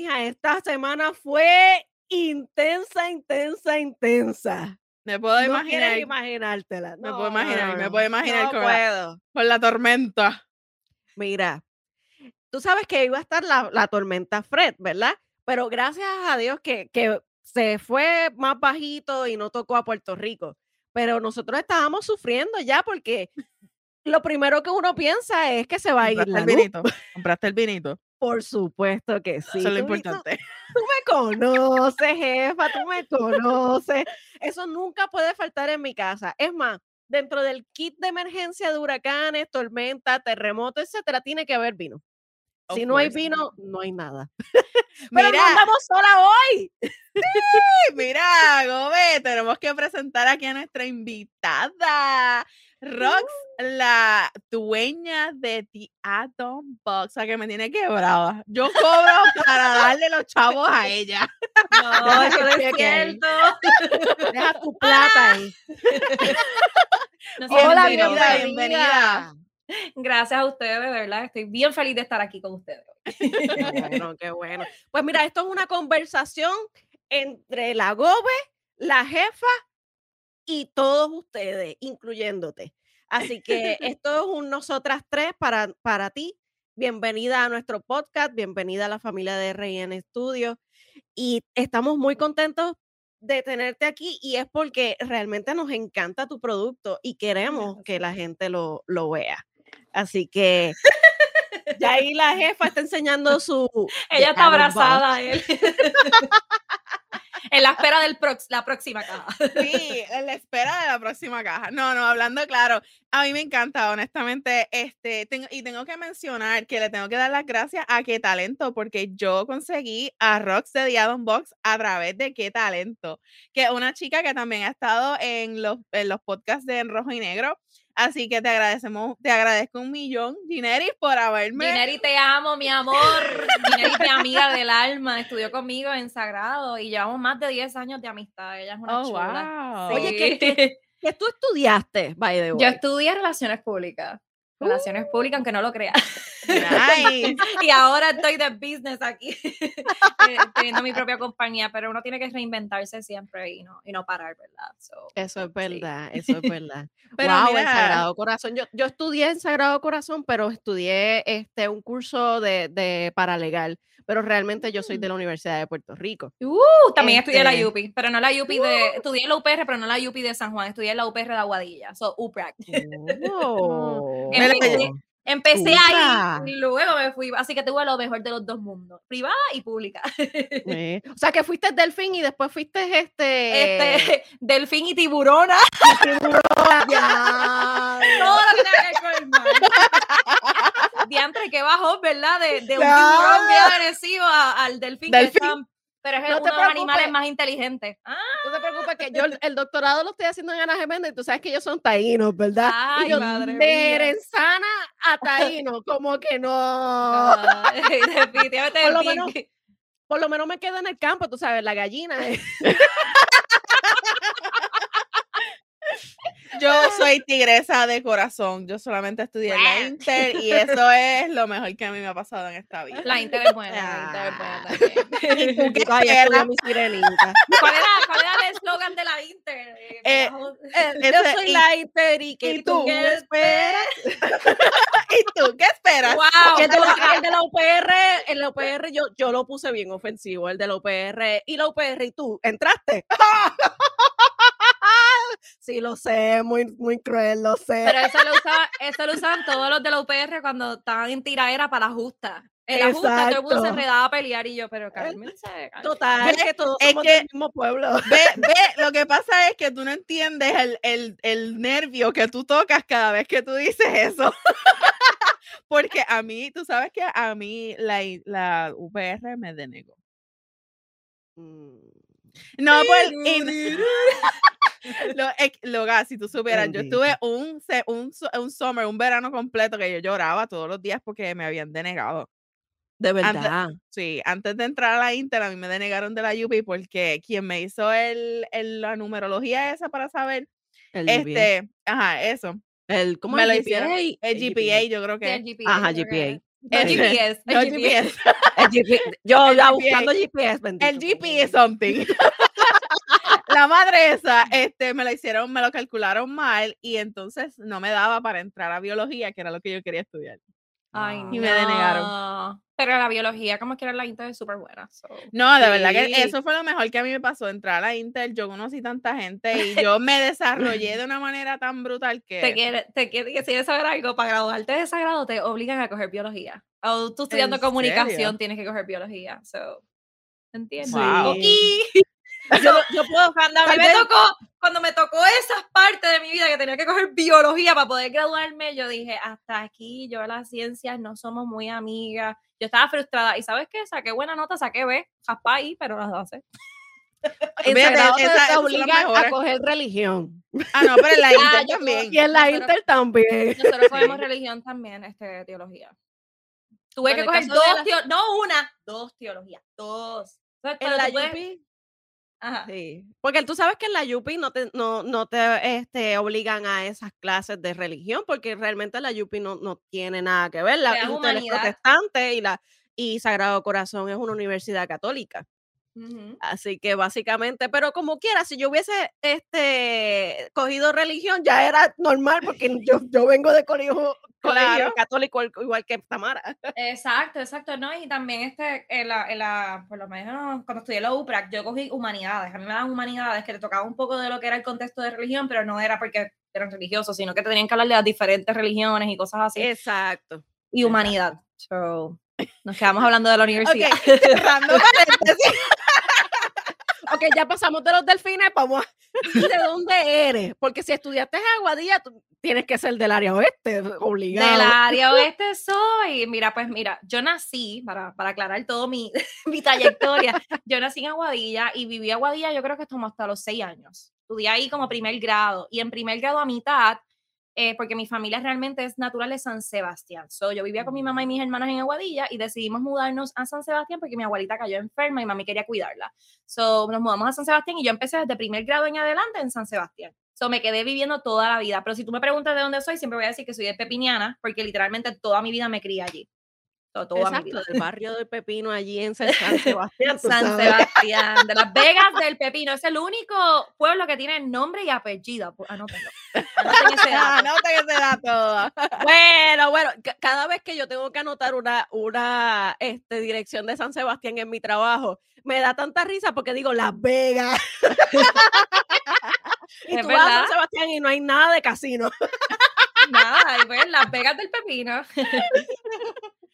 mija, esta semana fue intensa, intensa, intensa. Me puedo No imaginar. imaginártela. me puedo imaginar, no, me puedo imaginar no con, la, puedo. con la tormenta. Mira, tú sabes que iba a estar la, la tormenta Fred, ¿verdad? Pero gracias a Dios que, que se fue más bajito y no tocó a Puerto Rico. Pero nosotros estábamos sufriendo ya porque lo primero que uno piensa es que se va a ir ¿Compraste la el luz. vinito? ¿Compraste el vinito? Por supuesto que sí. Eso es lo tú- importante. Tú me conoces, jefa, tú me conoces. Eso nunca puede faltar en mi casa. Es más, dentro del kit de emergencia de huracanes, tormenta, terremoto, etcétera, tiene que haber vino. Of Si no hay vino, no hay nada. Pero no Mira, andamos sola hoy. mira, Gobe, tenemos que presentar aquí a nuestra invitada, Rox, la dueña de The Atom Box, o sea, que me tiene quebrada. Yo cobro para darle los chavos a ella. No, eso que no es cierto. Deja tu plata ahí. No Hola, bienvenida, bienvenida. Gracias a ustedes, de verdad. Estoy bien feliz de estar aquí con ustedes. Qué bueno, qué bueno. Pues mira, esto es una conversación entre la Gobe, la jefa y todos ustedes, incluyéndote. Así que esto es un nosotras tres para, para ti. Bienvenida a nuestro podcast, bienvenida a la familia de RN Studios. Y estamos muy contentos de tenerte aquí y es porque realmente nos encanta tu producto y queremos que la gente lo, lo vea. Así que ya ahí la jefa está enseñando su... Ella está abrazada a él. en la espera de la próxima caja. Sí, en la espera de la próxima caja. No, no, hablando claro, a mí me encanta, honestamente, este, tengo, y tengo que mencionar que le tengo que dar las gracias a Qué Talento, porque yo conseguí a Rox de The Addon Box a través de Qué Talento, que es una chica que también ha estado en los, en los podcasts de En Rojo y Negro. Así que te agradecemos, te agradezco un millón, Gineris, por haberme. Gineri, te amo, mi amor. Gineri es mi amiga del alma. Estudió conmigo en Sagrado y llevamos más de 10 años de amistad. Ella es una Oh, chula. wow. Oye, Sí. ¿qué- qué- ¿Qué tú estudiaste, by the way? Yo estudié relaciones públicas. Relaciones públicas, aunque no lo creas. Nice. y ahora estoy de business aquí, eh, teniendo mi propia compañía, pero uno tiene que reinventarse siempre y no, y no parar, ¿verdad? So, Eso es Sí. verdad, eso es verdad. Pero wow, mira- Sagrado Corazón. Yo, yo estudié en Sagrado Corazón, pero estudié este un curso de, de paralegal. Pero realmente yo soy de la Universidad de Puerto Rico. Uh, también estudié Este, la UPI, pero no la UPI de, estudié la UPR, pero no la UPI de San Juan, estudié la UPR de Aguadilla, so UPRAC. Oh, Empecé, ahí y luego me fui, así que tuve lo mejor de los dos mundos, privada y pública. eh, O sea, que fuiste delfín y después fuiste este. Este, delfín y tiburona, ya. todo lo que tenga que ver con el mar. Diantre, que bajó, ¿verdad? De, de un Ya. tiburón bien agresivo a- al delfín. que Delfín. están- pero es No uno de los animales más inteligentes. Ah, No te preocupes que yo el, doctorado lo estoy haciendo en Ana Geméndez y tú sabes que ellos son taínos, ¿verdad? Ay, y yo, madre de. Erenzana a taíno, como que no. definitivamente Por lo menos- Por lo menos me quedo en el campo, tú sabes, la gallina. eh. Yo soy tigresa de corazón. Yo solamente estudié en la Inter y eso es lo mejor que a mí me ha pasado en esta vida. La Inter es buena, la Inter es buena también. ¿Qué Ay, esperas? estudié mi sirenita. ¿Cuál era, ¿Cuál era el eslogan de la Inter? Eh, Eh. Eh, yo Ese- soy y- la Inter y que y tú tú, qué esperas. ¿Y tú qué esperas? Wow, El de, la, el de la UPR, el de la UPR yo, yo lo puse bien ofensivo, el de la UPR. Y la UPR, ¿y tú? ¿Entraste? Sí, lo sé, muy, muy cruel, lo sé. Pero eso lo, usaba, eso lo usaban todos los de la UPR cuando estaban en tiraera para la justa. En la justa todo el mundo se enredaba a pelear y yo, pero cálmense. cálmense. Total, Ve, que todos es somos que- del mismo pueblo. Ve, ve, lo que pasa es que tú no entiendes el, el, el nervio que tú tocas cada vez que tú dices eso. Porque a mí, tú sabes que a mí la, la UPR me denegó. Mm, No, pues, lo, Loga, si tú supieras, yo estuve un, un, un summer, un verano completo que yo lloraba todos los días porque me habían denegado. De verdad. Sí, antes de entrar a la Inter, a mí me denegaron de la UPI porque quien me hizo el, el- la numerología esa para saber, El este, ajá, eso, El, ¿Cómo Me es lo el hicieron. GPA? El GPA, yo creo Sí, que. el GPA, Ajá, GPA. El- GPS. No, el GPS. El. Yo El buscando GPS, bendito. El GP es something. la madre esa, este, me lo hicieron, me lo calcularon mal y entonces no me daba para entrar a biología, que era lo que yo quería estudiar. Ay. Y me denegaron. Pero la biología, como quiera, la Inter es súper buena. so. No, de verdad que eso fue lo mejor que a mí me pasó, entrar a Intel, yo conocí tanta gente y yo me desarrollé de una manera tan brutal Te que... quiere, te quiere que si quieres saber algo, para graduarte de ese grado te obligan a coger biología. O tú estudiando ¿En comunicación serio? tienes que coger biología. So, ¿Entiendes? Wow. Y Yo, yo puedo, Tal me vez- tocó, cuando me tocó esas partes de mi vida que tenía que coger biología para poder graduarme, yo dije, hasta aquí, yo las ciencias no somos muy amigas. Yo estaba frustrada. ¿Y sabes qué? Saqué buena nota, saqué B, jaspa ahí, pero las hace. en Fíjate, sagrado esa- te obligan a coger religión. Ah, no, pero en la Ah, Intel yo también. Y en la Nosotros- Inter también. Nosotros cogemos religión también, este, teología. Tuve Bueno, que coger dos, la- teo- no una, dos teologías, dos. Entonces, En la UP, Ajá. sí. Porque tú sabes que en la UP no te, no, no te este, obligan a esas clases de religión, porque realmente la UP no, no tiene nada que ver. La Intel es protestante y, la, y Sagrado Corazón es una universidad católica. Así que básicamente, pero como quiera, si yo hubiese este, cogido religión, ya era normal, porque yo, yo vengo de colegio, Claro. católico al- igual que Tamara. Exacto, exacto, ¿no? Y también este, en la, en la, por lo menos cuando estudié la UPRAC, yo cogí humanidades, a mí me daban humanidades que le tocaba un poco de lo que era el contexto de religión, pero no era porque eran religiosos, sino que te tenían que hablar de las diferentes religiones y cosas así, Exacto. y humanidad. So, nos quedamos hablando de la universidad. Ok, cerrando paréntesis. Ok, ya pasamos de los delfines, vamos a... ¿De dónde eres? Porque si estudiaste en Aguadilla, tú tienes que ser del área oeste, obligado. Del área oeste soy. Mira, pues mira, yo nací, para, para aclarar todo mi, mi trayectoria, yo nací en Aguadilla y viví en Aguadilla yo creo que como hasta los seis años. Estudié ahí como primer grado y en primer grado a mitad, eh, porque mi familia realmente es natural de San Sebastián. So, yo vivía con mi mamá y mis hermanas en Aguadilla y decidimos mudarnos a San Sebastián porque mi abuelita cayó enferma y mami quería cuidarla. So, nos mudamos a San Sebastián y yo empecé desde primer grado en adelante en San Sebastián. So, me quedé viviendo toda la vida. Pero si tú me preguntas de dónde soy, siempre voy a decir que soy de Pepiniana, porque literalmente toda mi vida me crié allí. To- Toda Exacto, del barrio de Pepino allí en San Sebastián. San. Sebastián, de Las Vegas del Pepino. Es el único pueblo que tiene nombre y apellido. Pu- Anótenlo. Anoten ese dato. no te ese dato. Bueno, bueno, ca- cada vez que yo tengo que anotar una, una este, dirección de San Sebastián en mi trabajo, me da tanta risa porque digo Las Vegas. y vas a San verdad. Sebastián y no hay nada de casino. Nada, y pues Las Vegas del Pepino.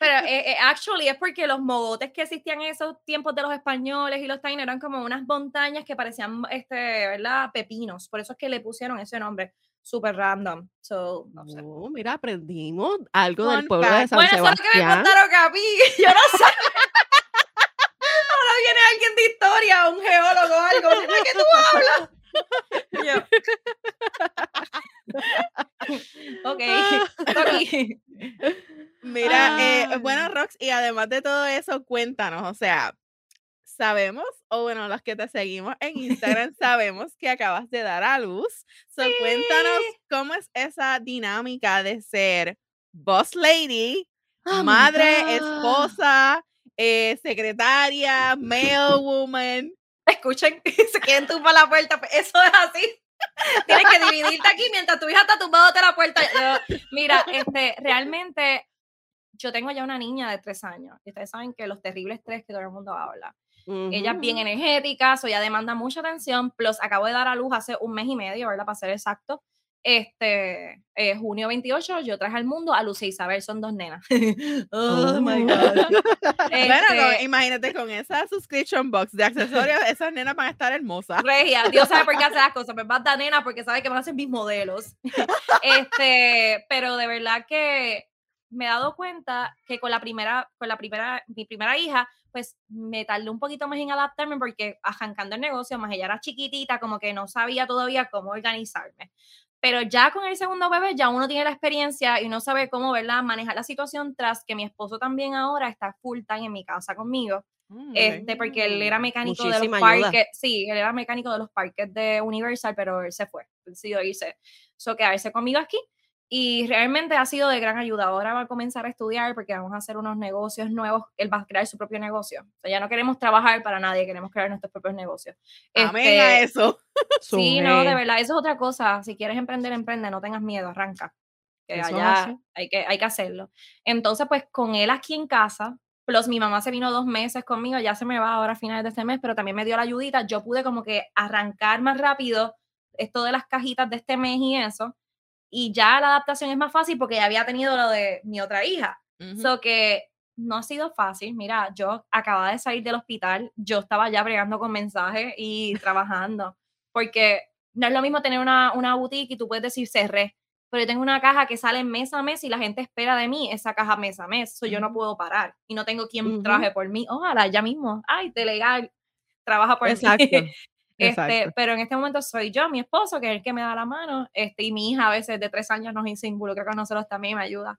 Pero eh, eh, actually es porque los mogotes que existían en esos tiempos de los españoles y los taínos eran como unas montañas que parecían, este, ¿verdad? Pepinos. Por eso es que le pusieron ese nombre súper random. So, no sé. No, mira, aprendimos algo del Fun pueblo de fact. San Bueno, eso es lo que me Sebastián. contaron a mí. Yo no sé. Ahora viene alguien de historia, un geólogo o algo. ¿De qué tú hablas? Yo. ok. Mira, eh, bueno, Rox, y además de todo eso, cuéntanos, o sea, sabemos, o bueno, los que te seguimos en Instagram, sabemos que acabas de dar a luz. So, cuéntanos cómo es esa dinámica de ser boss lady, Oh madre, esposa, eh, secretaria, mail woman. Escuchen, se queden tumbados la puerta. pues, Eso es así. Tienes que dividirte aquí mientras tu hija está tumbándote la puerta. Yo- mira, este, realmente yo tengo ya una niña de tres años. Y ustedes saben que los terribles tres que todo el mundo habla. Ella es bien energética, so ella demanda mucha atención. Plus, acabo de dar a luz hace un mes y medio, ¿verdad? Para ser exacto. Este, eh, junio 28, yo traje al mundo a Lucia Isabel, son dos nenas. oh my God. Bueno, con- Este, imagínate con esa subscription box de accesorios, esas nenas van a estar hermosas. Regia, Dios sabe por qué hace las cosas, me manda nena porque sabe que van a ser mis modelos. Este, pero de verdad que me he dado cuenta que con la primera, con la primera, mi primera hija, pues me tardé un poquito más en adaptarme porque arrancando el negocio, más ella era chiquitita, como que no sabía todavía cómo organizarme. Pero ya con el segundo bebé, ya uno tiene la experiencia y uno sabe cómo, ¿verdad?, manejar la situación tras que mi esposo también ahora está full time en mi casa conmigo Mm, este, porque él era mecánico de los ayuda. parques, sí, él era mecánico de los parques de Universal, pero él se fue, decidió irse, so quedarse conmigo aquí. Y realmente ha sido de gran ayuda. Ahora va a comenzar a estudiar porque vamos a hacer unos negocios nuevos. Él va a crear su propio negocio. O sea, ya no queremos trabajar para nadie, queremos crear nuestros propios negocios. Amén a Este, eso. Sí, no, de verdad, eso es otra cosa. Si quieres emprender, emprende, no tengas miedo, arranca. Que Eso allá hay que, hay que hacerlo. Entonces, pues con él aquí en casa, plus mi mamá se vino dos meses conmigo, ya se me va ahora a finales de este mes, pero también me dio la ayudita. Yo pude como que arrancar más rápido esto de las cajitas de este mes y eso. Y ya la adaptación es más fácil porque ya había tenido lo de mi otra hija. Ujú. So que no ha sido fácil. Mira, yo acababa de salir del hospital, yo estaba ya bregando con mensajes y trabajando, porque no es lo mismo tener una, una boutique y tú puedes decir cerré, pero yo tengo una caja que sale mes a mes y la gente espera de mí esa caja mes a mes, so yo no puedo parar y no tengo quien Ujú. trabaje por mí. Ojalá, ya mismo, ay, delegar, trabaja por Exacto. mí. Este, pero en este momento soy yo, mi esposo, que es el que me da la mano, este, y mi hija a veces de tres años nos se involucra con nosotros también me ayuda.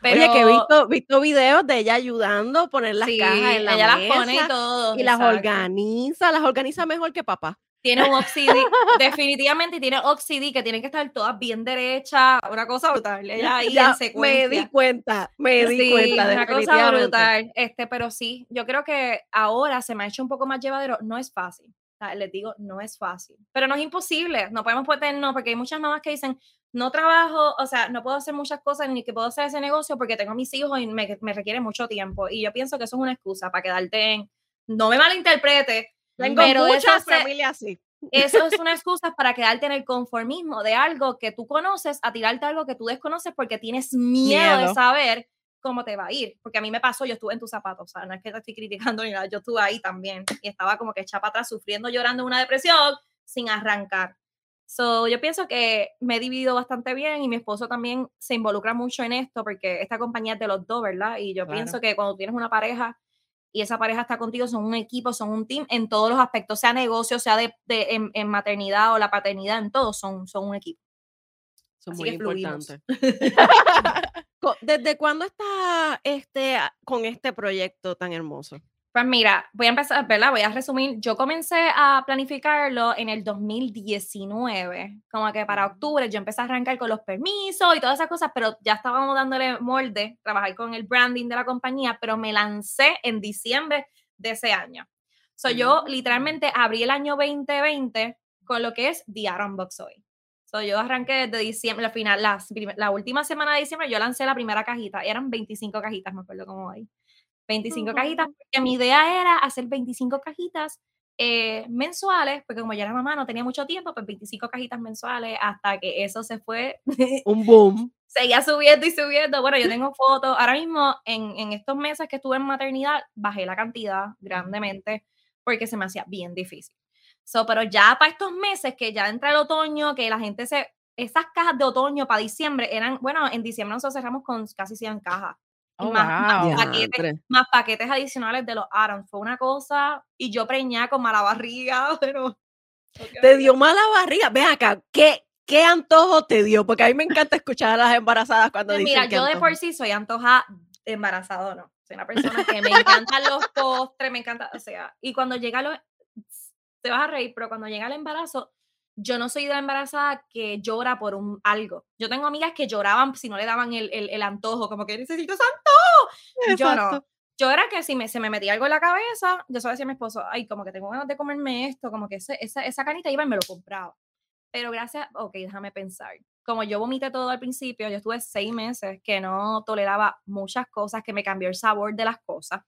Pero, Oye, que he visto, visto videos de ella ayudando a poner las sí, cajas en la ella mesa las pone y todo. y las exacto. organiza, las organiza mejor que papá. Tiene un OCD, definitivamente, y tiene OCD que tienen que estar todas bien derechas, una cosa brutal. Ella ahí Ya en secuencia. me di cuenta, me di Sí, cuenta, una cosa brutal. Este, pero sí, yo creo que ahora se me ha hecho un poco más llevadero. No es fácil. Sea, les digo, no es fácil. Pero no es imposible. No podemos ponernos, porque hay muchas mamás que dicen, no trabajo, o sea, no puedo hacer muchas cosas ni que puedo hacer ese negocio porque tengo mis hijos y me, me requiere mucho tiempo. Y yo pienso que eso es una excusa para quedarte en. No me malinterprete, Tengo pero muchas familias así. eso es una excusa para quedarte en el conformismo de algo que tú conoces a tirarte algo que tú desconoces porque tienes miedo, de saber cómo te va a ir. Porque a mí me pasó, yo estuve en tus zapatos, o sea, no es que te estoy criticando ni nada, yo estuve ahí también y estaba como que echada para atrás, sufriendo, llorando una depresión sin arrancar. So, yo pienso que me he dividido bastante bien y mi esposo también se involucra mucho en esto porque esta compañía es de los dos, ¿verdad? Y yo Claro. pienso que cuando tienes una pareja y esa pareja está contigo, son un equipo, son un team en todos los aspectos, sea negocio, sea de, de- en, en maternidad o la paternidad, en todo, son, son un equipo. Son Así muy importantes. ¿Desde cuándo estás este, a- con este proyecto tan hermoso? Pues mira, voy a empezar, ¿verdad? Voy a resumir. Yo comencé a planificarlo en el 2019, como que para octubre yo empecé a arrancar con los permisos y todas esas cosas, pero ya estábamos dándole molde, trabajar con el branding de la compañía, pero me lancé en diciembre de ese año. So, yo Mm. literalmente abrí el año 2020 con lo que es The Aaron Box hoy. So, yo arranqué desde diciembre, la, final, la última semana de diciembre, yo lancé la primera cajita. Eran 25 cajitas, me acuerdo cómo ahí. 25 cajitas, porque mi idea era hacer 25 cajitas eh, mensuales, porque como yo era mamá, no tenía mucho tiempo, pues 25 cajitas mensuales, hasta que eso se fue, Un boom. seguía subiendo y subiendo. Bueno, yo tengo fotos, ahora mismo en, en estos meses que estuve en maternidad, bajé la cantidad grandemente, porque se me hacía bien difícil. So, pero ya para estos meses que ya entra el otoño, que la gente se... Esas cajas de otoño para diciembre eran, bueno, en diciembre nosotros cerramos con casi 100 cajas. Oh, más, más wow. paquetes, Diantre. más paquetes adicionales de los Aaron. Fue una cosa, y yo preñada con mala barriga, pero... Te dio mala barriga. Ven acá, ¿qué, ¿qué antojo te dio? Porque a mí me encanta escuchar a las embarazadas cuando Pues dicen mira, yo de antojo. por sí soy antoja embarazado, ¿no? Soy una persona que me encantan los postres, me encanta, o sea, y cuando llega lo, te vas a reír, pero cuando llega el embarazo, yo no soy de la embarazada que llora por un algo. Yo tengo amigas que lloraban si no le daban el, el, el antojo, como que necesito ese antojo. Yo no. Yo era que si me, se me metía algo en la cabeza, yo solo decía a mi esposo, ay, como que tengo ganas de comerme esto, como que ese, esa, esa canita iba y me lo compraba. Pero gracias, ok, déjame pensar. Como yo vomité todo al principio, yo estuve seis meses que no toleraba muchas cosas, que me cambió el sabor de las cosas.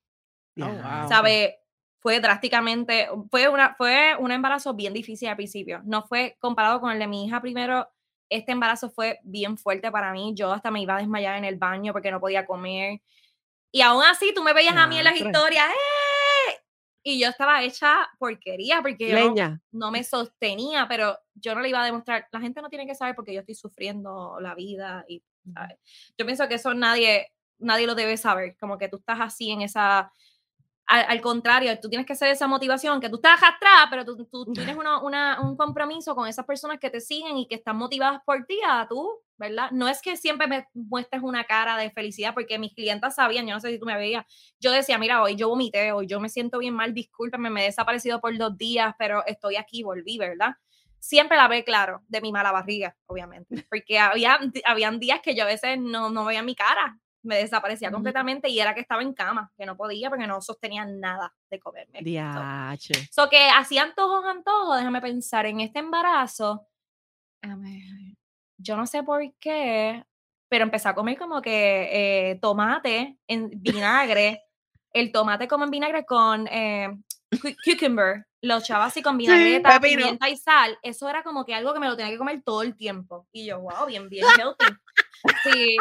Oh, wow. ¿Sabe? Fue drásticamente, fue, una, fue un embarazo bien difícil al principio. No fue comparado con el de mi hija primero. Este embarazo fue bien fuerte para mí. Yo hasta me iba a desmayar en el baño porque no podía comer. Y aún así, tú me veías a mí en las historias, ¡eh! Y yo estaba hecha porquería porque yo no- Leña. no me sostenía, pero yo no le iba a demostrar. La gente no tiene que saber porque yo estoy sufriendo la vida y ¿sabes? yo pienso que eso nadie nadie lo debe saber, como que tú estás así en esa al, al contrario, tú tienes que ser esa motivación, que tú estás atrás, pero tú, tú tienes una, una- un compromiso con esas personas que te siguen y que están motivadas por ti, a tú, ¿verdad? No es que siempre me muestres una cara de felicidad, porque mis clientas sabían, yo no sé si tú me veías, yo decía, mira, hoy yo vomité, hoy yo me siento bien mal, discúlpame, me he desaparecido por dos días, pero estoy aquí, volví, ¿verdad? siempre la ve claro de mi mala barriga, obviamente, porque había, habían días que yo a veces no, no veía mi cara, me desaparecía completamente y era que estaba en cama, que no podía porque no sostenía nada de comerme. Diache. So, que hacía antojos, antojos, déjame pensar, en este embarazo, yo no sé por qué, pero empecé a comer como que eh, tomate en vinagre, el tomate como en vinagre con eh, cucumber, lo echaba así con vinagreta, pimienta y sal, eso era como que algo que me lo tenía que comer todo el tiempo. Y yo, wow, bien, bien healthy. Sí,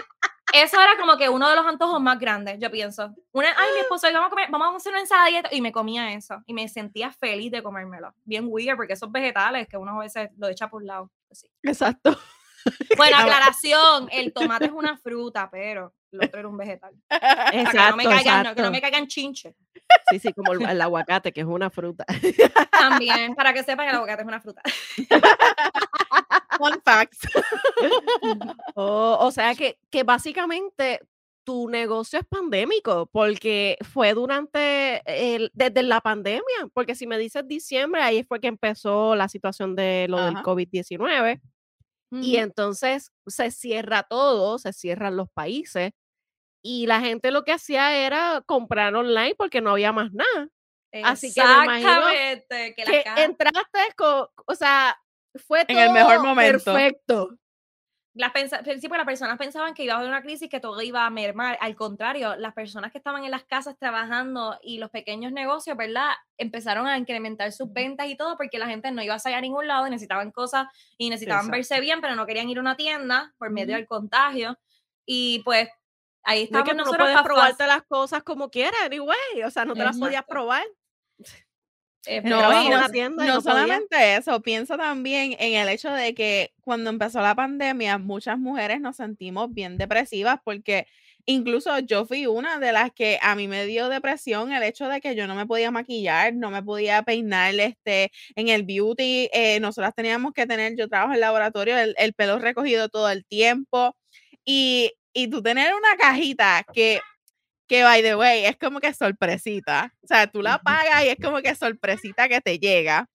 eso era como que uno de los antojos más grandes, yo pienso. Una, ay, mi esposo, vamos a, comer, vamos a hacer una ensalada y me comía eso. Y me sentía feliz de comérmelo. Bien weird, porque esos vegetales que uno a veces lo echa por un lado. Pues Exacto. Bueno, aclaración, el tomate es una fruta, pero el otro era un vegetal. Exacto, que no me caigan, que no me caigan chinche. Sí, sí, como el, aguacate, que es una fruta. También, para que sepan, el aguacate es una fruta. Fun facts. Oh, o sea que, que básicamente tu negocio es pandémico, porque fue durante, el, desde la pandemia, porque si me dices diciembre, ahí fue que empezó la situación de lo del COVID-19, y entonces se cierra todo, se cierran los países, y la gente lo que hacía era comprar online porque no había más nada. Así que me imagino que, entraste con, o sea, fue todo en el mejor momento. perfecto las principio las personas pensaban que iba a haber una crisis que todo iba a mermar. Al contrario, las personas que estaban en las casas trabajando y los pequeños negocios, ¿verdad? Empezaron a incrementar sus ventas y todo porque la gente no iba a salir a ningún lado y necesitaban cosas y necesitaban verse bien, pero no querían ir a una tienda por medio del contagio. Y pues ahí estábamos no nosotros. No probarte las cosas como quieras, anyway. O sea, no te las podías probar. Eh, no, no, solamente eso, pienso también en el hecho de que cuando empezó la pandemia, muchas mujeres nos sentimos bien depresivas porque incluso yo fui una de las que a mí me dio depresión el hecho de que yo no me podía maquillar, no me podía peinar este, en el beauty, eh, nosotras teníamos que tener, yo trabajo en laboratorio, el, el pelo recogido todo el tiempo y, y tú tener una cajita que que by the way, es como que sorpresita. O sea, tú la pagas y es como que sorpresita que te llega.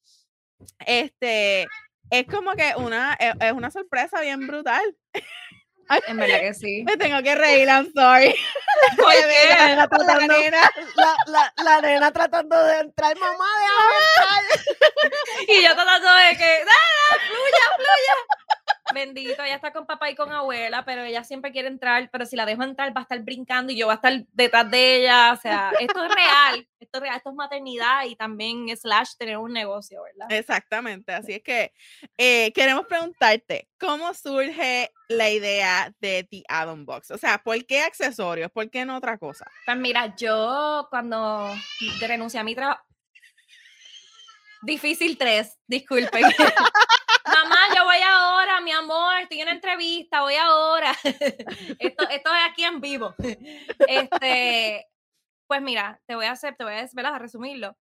Este, es como que una, e, es, una sorpresa bien brutal. en verdad que sí. Me tengo que reír, I'm sorry. La, nena tratando, la, la, nena tratando de entrar, mamá, de entrar. y yo tratando de que, ¡Dale, fluya, fluya! Bendito, ella está con papá y con abuela, pero ella siempre quiere entrar, pero si la dejo entrar va a estar brincando y yo voy a estar detrás de ella, o sea, esto es real, esto es real, esto es maternidad y también slash tener un negocio, ¿verdad? Exactamente, así es que eh, queremos preguntarte, ¿cómo surge la idea de The Addon Box? O sea, ¿por qué accesorios? ¿Por qué no otra cosa? Pues mira, yo cuando renuncié a mi trabajo, difícil tres, disculpen. Mamá, yo voy ahora, mi amor, estoy en entrevista, voy ahora. esto, esto es aquí en vivo. Este, pues mira, te voy a hacer, te voy a, a resumirlo.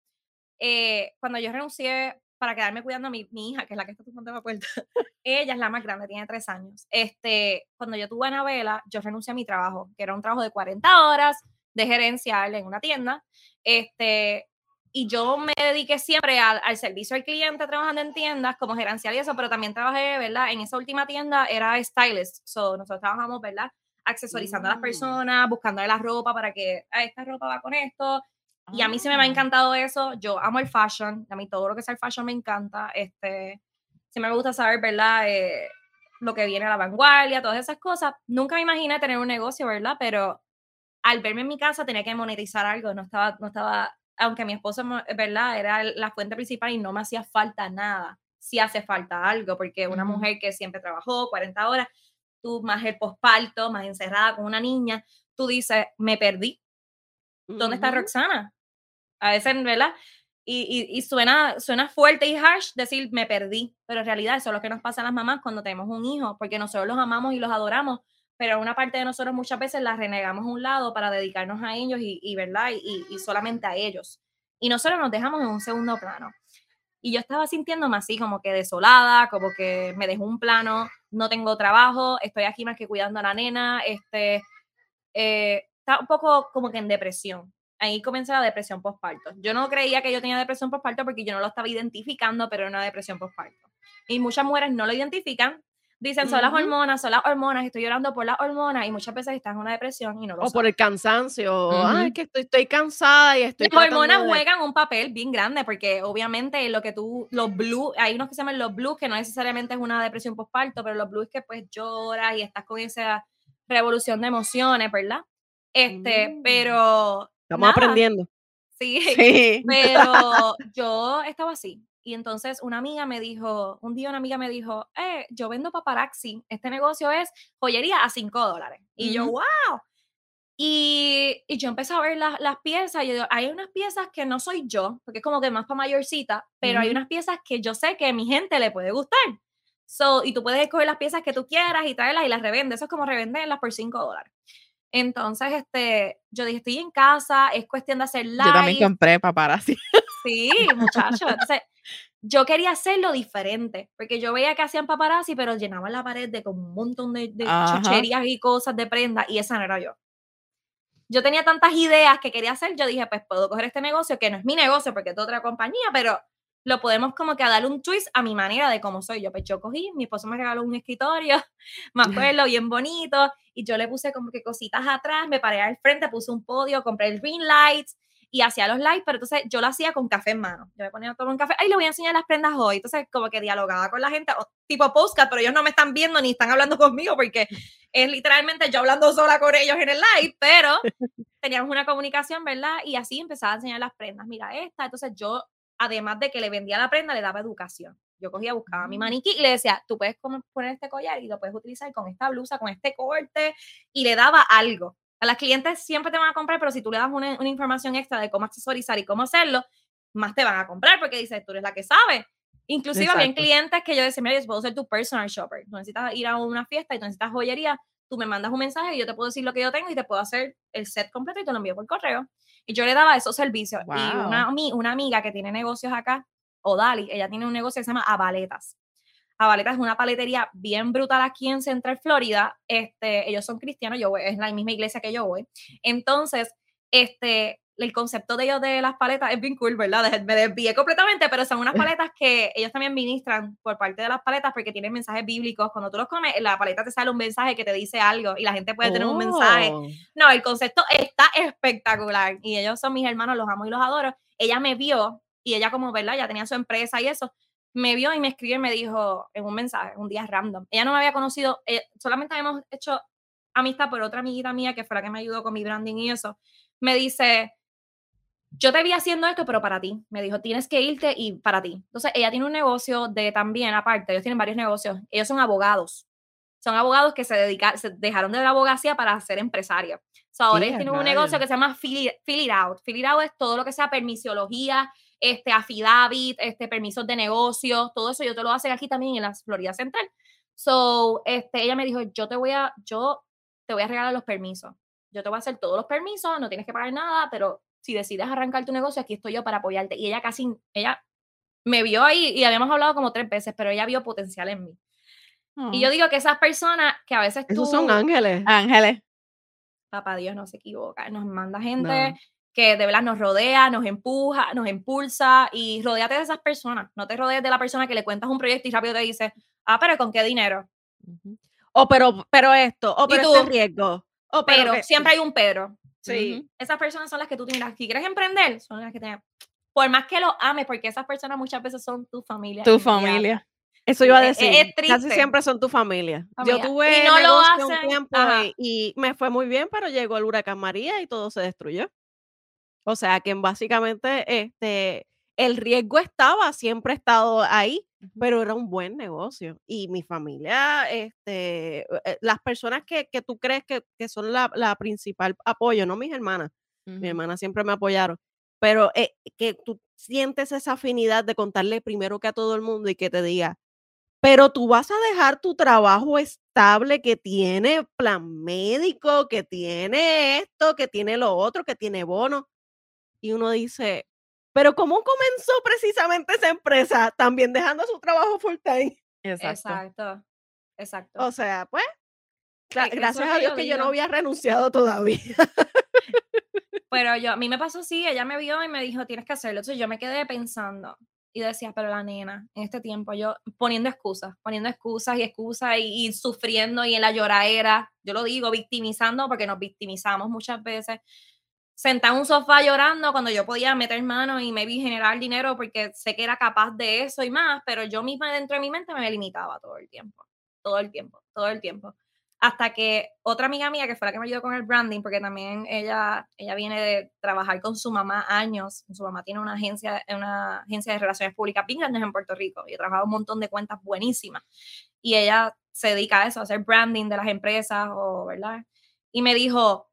Eh, cuando yo renuncié para quedarme cuidando a mi, mi, hija, que es la que está tomando la puerta, ella es la más grande, tiene tres años. Este, cuando yo tuve a Anabela, yo renuncié a mi trabajo, que era un trabajo de 40 horas de gerencial en una tienda. Este, y yo me dediqué siempre al, servicio al cliente trabajando en tiendas como gerencial y eso, pero también trabajé, ¿verdad? En esa última tienda era stylist, so nosotros trabajamos, ¿verdad? Accesorizando a las mm. personas, buscando la ropa para que ah, esta ropa va con esto. Y a mí se me ha ah. encantado eso. Yo amo el fashion, a mí todo lo que sea el fashion me encanta. Este, sí me gusta saber, ¿verdad? Eh, lo que viene a la vanguardia, todas esas cosas. Nunca me imaginé tener un negocio, ¿verdad? Pero al verme en mi casa tenía que monetizar algo, no estaba, no estaba aunque mi esposo, ¿verdad? Era la fuente principal y no me hacía falta nada. Sí hace falta algo, porque una mujer que siempre trabajó 40 horas, tú más el posparto, más encerrada con una niña, tú dices, me perdí. ¿Dónde está Roxana? A veces, ¿verdad? Y, y, suena, suena fuerte y harsh decir me perdí, pero en realidad eso es lo que nos pasa a las mamás cuando tenemos un hijo, porque nosotros los amamos y los adoramos, pero una parte de nosotros muchas veces la renegamos a un lado para dedicarnos a ellos y, ¿verdad? Y, solamente a ellos. Y nosotros nos dejamos en un segundo plano. Y yo estaba sintiéndome así como que desolada, como que me dejó un plano, no tengo trabajo, estoy aquí más que cuidando a la nena, este, eh, está un poco como que en depresión. Ahí comienza la depresión postparto. Yo no creía que yo tenía depresión postparto porque yo no lo estaba identificando, pero era una depresión postparto. Y muchas mujeres no lo identifican. Dicen, son las hormonas, son las hormonas, estoy llorando por las hormonas y muchas veces están en una depresión y no lo O por el cansancio. Ay, Ujú. que estoy, estoy cansada y estoy Las hormonas de- juegan un papel bien grande porque obviamente lo que tú, los blues, hay unos que se llaman los blues, que no necesariamente es una depresión postparto, pero los blues que pues lloras y estás con esa revolución de emociones, ¿verdad? Este, Mm. pero Estamos nada, aprendiendo. sí, Sí. pero yo estaba así. Y entonces una amiga me dijo, un día una amiga me dijo, eh, yo vendo paparazzi, este negocio es joyería a 5 dólares. Y yo, wow. Y, y yo empecé a ver las, las piezas y yo digo, hay unas piezas que no soy yo, porque es como que más para mayorcita, pero hay Ujú. unas piezas que yo sé que a mi gente le puede gustar. So, y tú puedes escoger las piezas que tú quieras y traerlas y las revendes. Eso es como revenderlas por 5 dólares. Entonces, este, yo dije, estoy en casa, es cuestión de hacer live. Yo también compré paparazzi. Sí, muchachos. Entonces, yo quería hacerlo diferente, porque yo veía que hacían paparazzi, pero llenaban la pared de como un montón de, de chucherías y cosas de prenda, y esa no era yo. Yo tenía tantas ideas que quería hacer, yo dije, pues puedo coger este negocio, que no es mi negocio, porque es de otra compañía, pero lo podemos como que darle un twist a mi manera de cómo soy yo. Pues yo cogí, mi esposo me regaló un escritorio, me acuerdo, bien bonito, y yo le puse como que cositas atrás, me paré al frente, puse un podio, compré el ring lights, y hacía los lives, pero entonces yo lo hacía con café en mano. Yo me ponía tomar un café, ay, le voy a enseñar las prendas hoy. Entonces, como que dialogaba con la gente, tipo postcard, pero ellos no me están viendo ni están hablando conmigo porque es literalmente yo hablando sola con ellos en el live, pero teníamos una comunicación, ¿verdad? Y así empezaba a enseñar las prendas. Mira esta. Entonces, yo, además de que le vendía la prenda, le daba educación. Yo cogía, buscaba mi Mm. maniquí y le decía, tú puedes poner este collar y lo puedes utilizar con esta blusa, con este corte, y le daba algo. A las clientes siempre te van a comprar, pero si tú le das una, una información extra de cómo accesorizar y cómo hacerlo, más te van a comprar porque dices, tú eres la que sabe. Inclusive había clientes que yo decía, mira, yo puedo ser tu personal shopper. Tú necesitas ir a una fiesta y tú necesitas joyería, tú me mandas un mensaje y yo te puedo decir lo que yo tengo y te puedo hacer el set completo y te lo envío por correo. Y yo le daba esos servicios. Y una, Wow. una amiga que tiene negocios acá, Odali, ella tiene un negocio que se llama Avaletas. Avaletas es una paletería bien brutal aquí en Central Florida. Este, ellos son cristianos, yo voy, es la misma iglesia que yo voy. Entonces, este, el concepto de ellos de las paletas es bien cool, ¿verdad? Me desvié completamente, pero son unas paletas que ellos también ministran por parte de las paletas porque tienen mensajes bíblicos. Cuando tú los comes, en la paleta te sale un mensaje que te dice algo y la gente puede tener un mensaje. Oh. No, el concepto está espectacular y ellos son mis hermanos, los amo y los adoro. Ella me vio y ella como, ¿verdad? Ya tenía su empresa y eso. Me vio y me escribió y me dijo en un mensaje, un día random. Ella no me había conocido, eh, solamente habíamos hecho amistad por otra amiguita mía que fue la que me ayudó con mi branding y eso. Me dice, yo te vi haciendo esto, pero para ti. Me dijo, tienes que irte y para ti. Entonces, ella tiene un negocio de también, aparte, ellos tienen varios negocios. Ellos son abogados. Son abogados que se dedican, se dejaron de la abogacía para ser empresarios. So, ahora ¡Qué ellos tienen un negocio que se llama Fill It, Fill It Out. Fill It Out es todo lo que sea permisiología, este, affidavit, este, permisos de negocio, todo eso yo te lo hacen aquí también en la Florida Central. So, este, ella me dijo, yo te voy a, yo te voy a regalar los permisos. Yo te voy a hacer todos los permisos, no tienes que pagar nada, pero si decides arrancar tu negocio, aquí estoy yo para apoyarte. Y ella casi, ella me vio ahí y habíamos hablado como tres veces, pero ella vio potencial en mí. Y yo Oh. digo que esas personas que a veces tú, Esos son ángeles. Ángeles. papá Dios no se equivoca, nos manda gente que de verdad nos rodea, nos empuja, nos impulsa y rodéate de esas personas. No te rodees de la persona que le cuentas un proyecto y rápido te dice, ah, pero ¿con qué dinero? O Oh, pero, pero esto, o ¿Y pero este riesgo. O pero, siempre hay un pero. Sí. Esas personas son las que tú tienes. Si quieres emprender, son las que tienes. Por más que lo ames, porque esas personas muchas veces son tu familia. Tu familia. Eso iba a es- decir. es Casi siempre son tu familia. Yo tuve Y no lo negocio un hacen, tiempo y, y me fue muy bien, pero llegó el huracán María y todo se destruyó. O sea que básicamente este, el riesgo estaba, siempre ha estado ahí, pero era un buen negocio. Y mi familia, este, eh, las personas que, que tú crees que, que son la, la principal apoyo, no mis hermanas, mi Ujú. hermana siempre me apoyaron, pero eh, que tú sientes esa afinidad de contarle primero que a todo el mundo y que te diga, pero tú vas a dejar tu trabajo estable que tiene plan médico, que tiene esto, que tiene lo otro, que tiene bono. Y uno dice, pero ¿cómo comenzó precisamente esa empresa? También dejando su trabajo full time. Exacto. Exacto. Exacto. O sea, pues, Es que gracias a Dios yo que yo no digo. había renunciado todavía. Pero yo, a mí me pasó así, ella me vio y me dijo, tienes que hacerlo. Entonces yo me quedé pensando, Y decía, pero la nena, en este tiempo, yo poniendo excusas, poniendo excusas y excusas y, y sufriendo y en la lloradera, yo lo digo, victimizando porque nos victimizamos muchas veces sentada en un sofá llorando cuando yo podía meter manos y me vi generar dinero porque sé que era capaz de eso y más, pero yo misma dentro de mi mente me limitaba todo el tiempo, todo el tiempo, todo el tiempo. Hasta que otra amiga mía, que fue la que me ayudó con el branding, porque también ella, ella viene de trabajar con su mamá años, su mamá tiene una agencia, una agencia de relaciones públicas bien en Puerto Rico y ha trabajado un montón de cuentas buenísimas. Y ella se dedica a eso, a hacer branding de las empresas, o, ¿verdad? Y me dijo,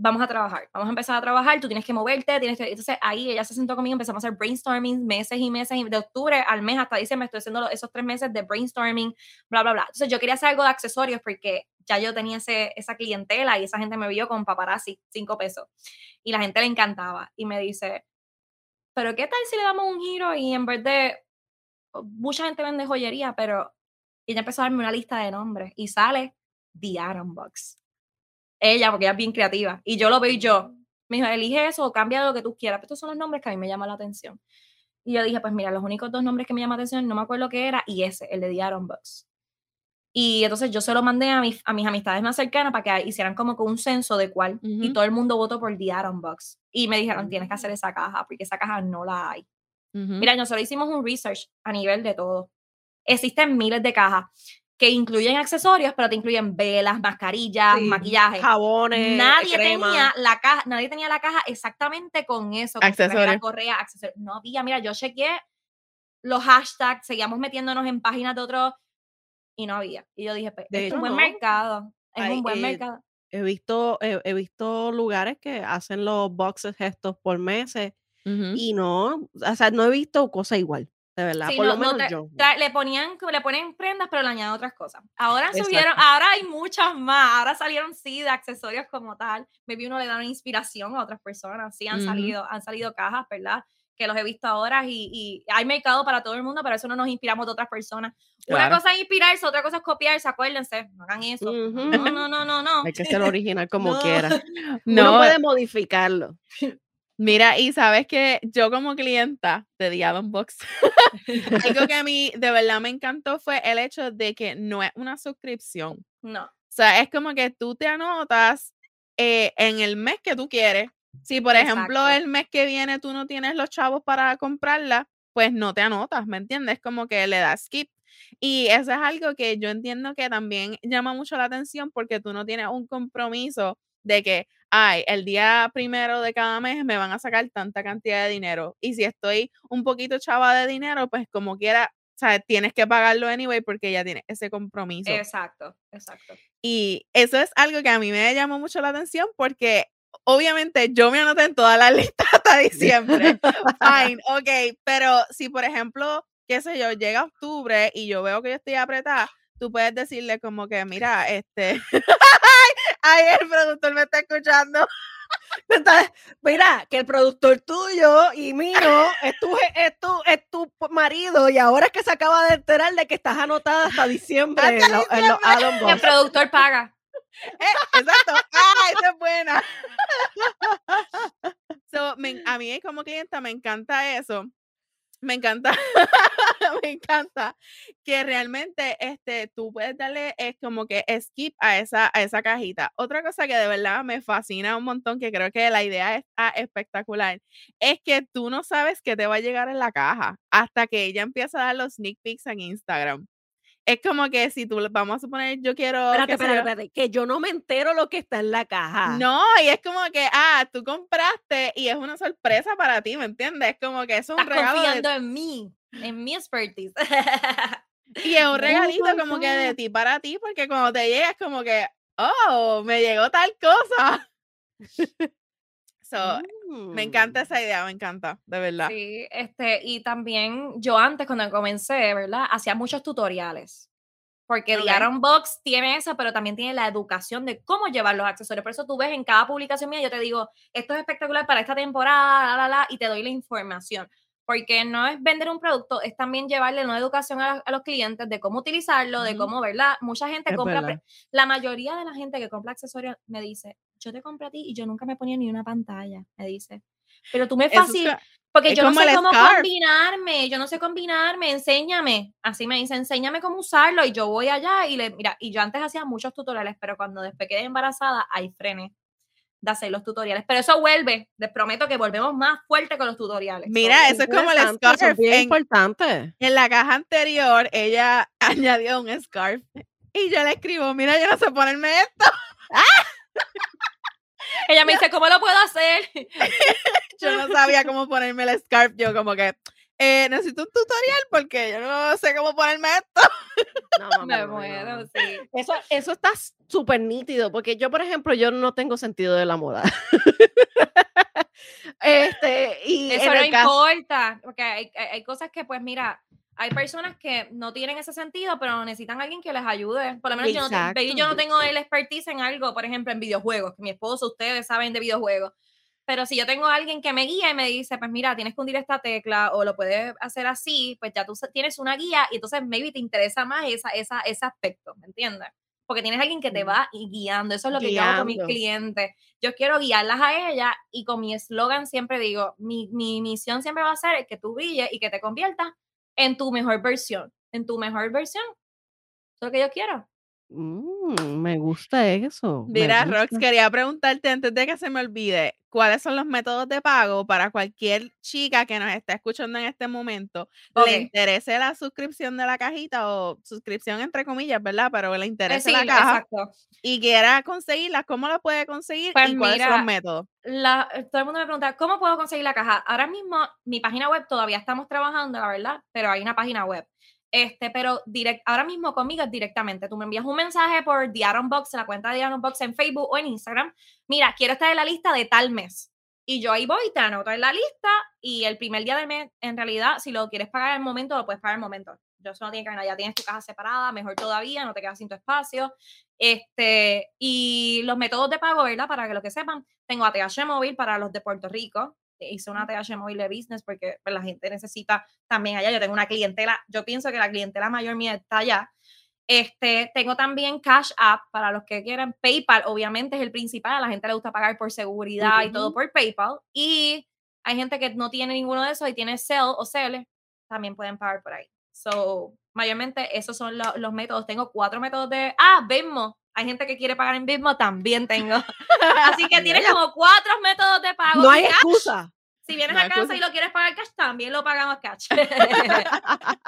vamos a trabajar, vamos a empezar a trabajar, tú tienes que moverte, tienes que... Entonces ahí ella se sentó conmigo, empezamos a hacer brainstorming meses y meses, de octubre al mes hasta diciembre estoy haciendo esos tres meses de brainstorming, bla, bla, bla. Entonces yo quería hacer algo de accesorios porque ya yo tenía ese, esa clientela y esa gente me vio con paparazzi, cinco pesos. Y la gente le encantaba. Y me dice, pero ¿qué tal si le damos un giro y en vez de... Mucha gente vende joyería, pero ella empezó a darme una lista de nombres y sale The Atom Box ella, porque ella es bien creativa. Y yo lo veo y yo, me dijo, elige eso o cambia lo que tú quieras. Pero estos son los nombres que a mí me llaman la atención. Y yo dije, pues mira, los únicos dos nombres que me llaman la atención, no me acuerdo qué era, y ese, el de The Aaron Bucks. Y entonces yo se lo mandé a mis, a mis amistades más cercanas para que hicieran como con un censo de cuál. Y todo el mundo votó por The Bucks. Y me dijeron, tienes que hacer esa caja, porque esa caja no la hay. Mira, nosotros hicimos un research a nivel de todo. Existen miles de cajas que incluyen accesorios, pero te incluyen velas, mascarillas, maquillaje. Jabones. Nadie tenía la caja, nadie tenía la caja exactamente con eso. Accesorios. La correa, accesorios. No había, mira, yo chequeé los hashtags, seguíamos metiéndonos en páginas de otros y no había. Y yo dije, pues, es un buen mercado. Es un buen mercado. He visto, he, visto lugares que hacen los boxes estos por meses y no, o sea, no he visto cosa igual de verdad, por lo menos yo. Le ponían, le ponen prendas, pero le añaden otras cosas. Ahora subieron, ahora hay muchas más, ahora salieron sí de accesorios como tal. Maybe uno le da una inspiración a otras personas, sí han salido, han salido cajas, ¿verdad? Que los he visto ahora y, y, hay mercado para todo el mundo, pero eso no nos inspiramos de otras personas. Una cosa es inspirarse, otra cosa es copiarse, acuérdense, no hagan eso. No, no, no, no, no. Hay que ser original como quiera. No. Uno puede modificarlo. Mira, y sabes que yo como clienta de The Adam Box, algo que a mí de verdad me encantó fue el hecho de que no es una suscripción. No. O sea, es como que tú te anotas eh, en el mes que tú quieres. Si, por ejemplo, el mes que viene tú no tienes los chavos para comprarla, pues no te anotas, ¿me entiendes? Como que le das skip. Y eso es algo que yo entiendo que también llama mucho la atención porque tú no tienes un compromiso de que, ay, el día primero de cada mes me van a sacar tanta cantidad de dinero. Y si estoy un poquito chava de dinero, pues como quiera, o sea, tienes que pagarlo anyway porque ya tienes ese compromiso. Exacto, exacto. Y eso es algo que a mí me llamó mucho la atención porque obviamente yo me anoté en todas las listas hasta diciembre. Fine, ok, pero si por ejemplo, qué sé yo, llega octubre y yo veo que yo estoy apretada, tú puedes decirle como que, mira, este, ay, el productor me está escuchando. Mira, que el productor tuyo y mío es tu, es, tu, es tu marido y ahora es que se acaba de enterar de que estás anotada hasta diciembre, en, los El productor paga. Eh, exacto. Ah, esa es buena. a mí como clienta me encanta eso me encanta, me encanta que realmente este, tú puedes darle es como que skip a esa, a esa cajita. Otra cosa que de verdad me fascina un montón, que creo que la idea está espectacular, es que tú no sabes qué te va a llegar en la caja hasta que ella empieza a dar los sneak peeks en Instagram es como que si tú, vamos a suponer, yo quiero... Espérate, espérate, espérate, que yo no me entero lo que está en la caja. No, y es como que, ah, tú compraste y es una sorpresa para ti, ¿me entiendes? Es como que es un Estás regalo. confiando en mí, en mi expertise. y es un regalito como que de ti para ti, porque cuando te llega es como que, oh, me llegó tal cosa. Me encanta mm. esa idea, me encanta, de verdad. Sí, este, y también yo antes cuando comencé, ¿verdad? Hacía muchos tutoriales. Porque okay. The Box tiene eso, pero también tiene la educación de cómo llevar los accesorios. Por eso tú ves en cada publicación mía, yo te digo, esto es espectacular para esta temporada, la, la, la, y te doy la información. Porque no es vender un producto, es también llevarle una educación a, los clientes de cómo utilizarlo, de cómo, ¿verdad? Mucha gente compra, la mayoría de la gente que compra accesorios me dice, yo te compré a ti y yo nunca me ponía ni una pantalla, me dice. Pero tú me fácil, porque yo no sé cómo scarf. combinarme, yo no sé combinarme, enséñame. Así me dice, enséñame cómo usarlo y yo voy allá y le, mira, y yo antes hacía muchos tutoriales, pero cuando después quedé embarazada, ahí frené de hacer los tutoriales. Pero eso vuelve, les prometo que volvemos más fuerte con los tutoriales. Mira, eso es como el eso es scarf. bien En, importante. en la caja anterior, ella añadió un scarf. Y yo le escribo, mira, yo no sé ponerme esto. Ella me dice, ¿cómo lo puedo hacer? Yo no sabía cómo ponerme el scarf. Yo como que, eh, necesito un tutorial porque yo no sé cómo ponerme esto. No, mami, Me no, no, muero, no. sí. Eso, eso está súper nítido, porque yo, por ejemplo, yo no tengo sentido de la moda. este, y Eso no caso- importa, porque hay, hay- hay cosas que, pues mira, hay personas que no tienen ese sentido, pero necesitan a alguien que les ayude. Por lo menos yo no, baby, yo no tengo el expertise en algo, por ejemplo, en videojuegos, que mi esposo, ustedes saben de videojuegos. Pero si yo tengo a alguien que me guía y me dice, pues mira, tienes que hundir esta tecla o lo puedes hacer así, pues ya tú tienes una guía y entonces maybe te interesa más esa, esa, ese aspecto, ¿me entiendes? Porque tienes alguien que te Mm. va guiando. Eso es lo que yo hago con mis Guiando. clientes. Yo quiero guiarlas a ella y con mi eslogan siempre digo, mi, mi misión siempre va a ser que tú brilles y que te conviertas en tu mejor versión, en tu mejor versión. Eso es lo que yo quiero. Mm, me gusta eso. Mira, Rox, quería preguntarte antes de que se me olvide, ¿cuáles son los métodos de pago para cualquier chica que nos está escuchando en este momento? Le interese la suscripción de la cajita o suscripción entre comillas, ¿verdad? Pero le Eh, interese sí, la caja exacto. y quiera conseguirla, ¿cómo la puede conseguir Pues y cuáles son los métodos? la- eh, todo el mundo me pregunta, ¿cómo puedo conseguir la caja? Ahora mismo, mi página web todavía estamos trabajando, la verdad, pero hay una página web. Este, pero direct, ahora mismo conmigo es directamente. Tú me envías un mensaje por The Aaron Box, la cuenta de Aaron Box en Facebook o en Instagram. Mira, quiero estar en la lista de tal mes. Y yo ahí voy, te anoto en la lista y el primer día del mes, en realidad, si lo quieres pagar el momento, lo puedes pagar el momento. Yo eso no que ver, ya tienes tu caja separada, mejor todavía, no te quedas sin tu espacio. Este, y los métodos de pago, ¿verdad? Para que lo que sepan, tengo ATH móvil para los de Puerto Rico. Hice una ATH móvil de business porque pues, la gente necesita también allá. Yo tengo una clientela, yo pienso que la clientela mayor mía está allá. Este, tengo también Cash App para los que quieran. PayPal, obviamente, es el principal. A la gente le gusta pagar por seguridad y todo por PayPal. Y hay gente que no tiene ninguno de esos y tiene Cell o Cele, también pueden pagar por ahí. So, mayormente esos son lo- los métodos. Tengo cuatro métodos de. Ah, Venmo. Hay gente que quiere pagar en Venmo, también tengo. Así que tienes como cuatro métodos de pago. no Y hay cash, excusa. si vienes No a casa y excusa. lo quieres pagar cash, también lo pagamos cash.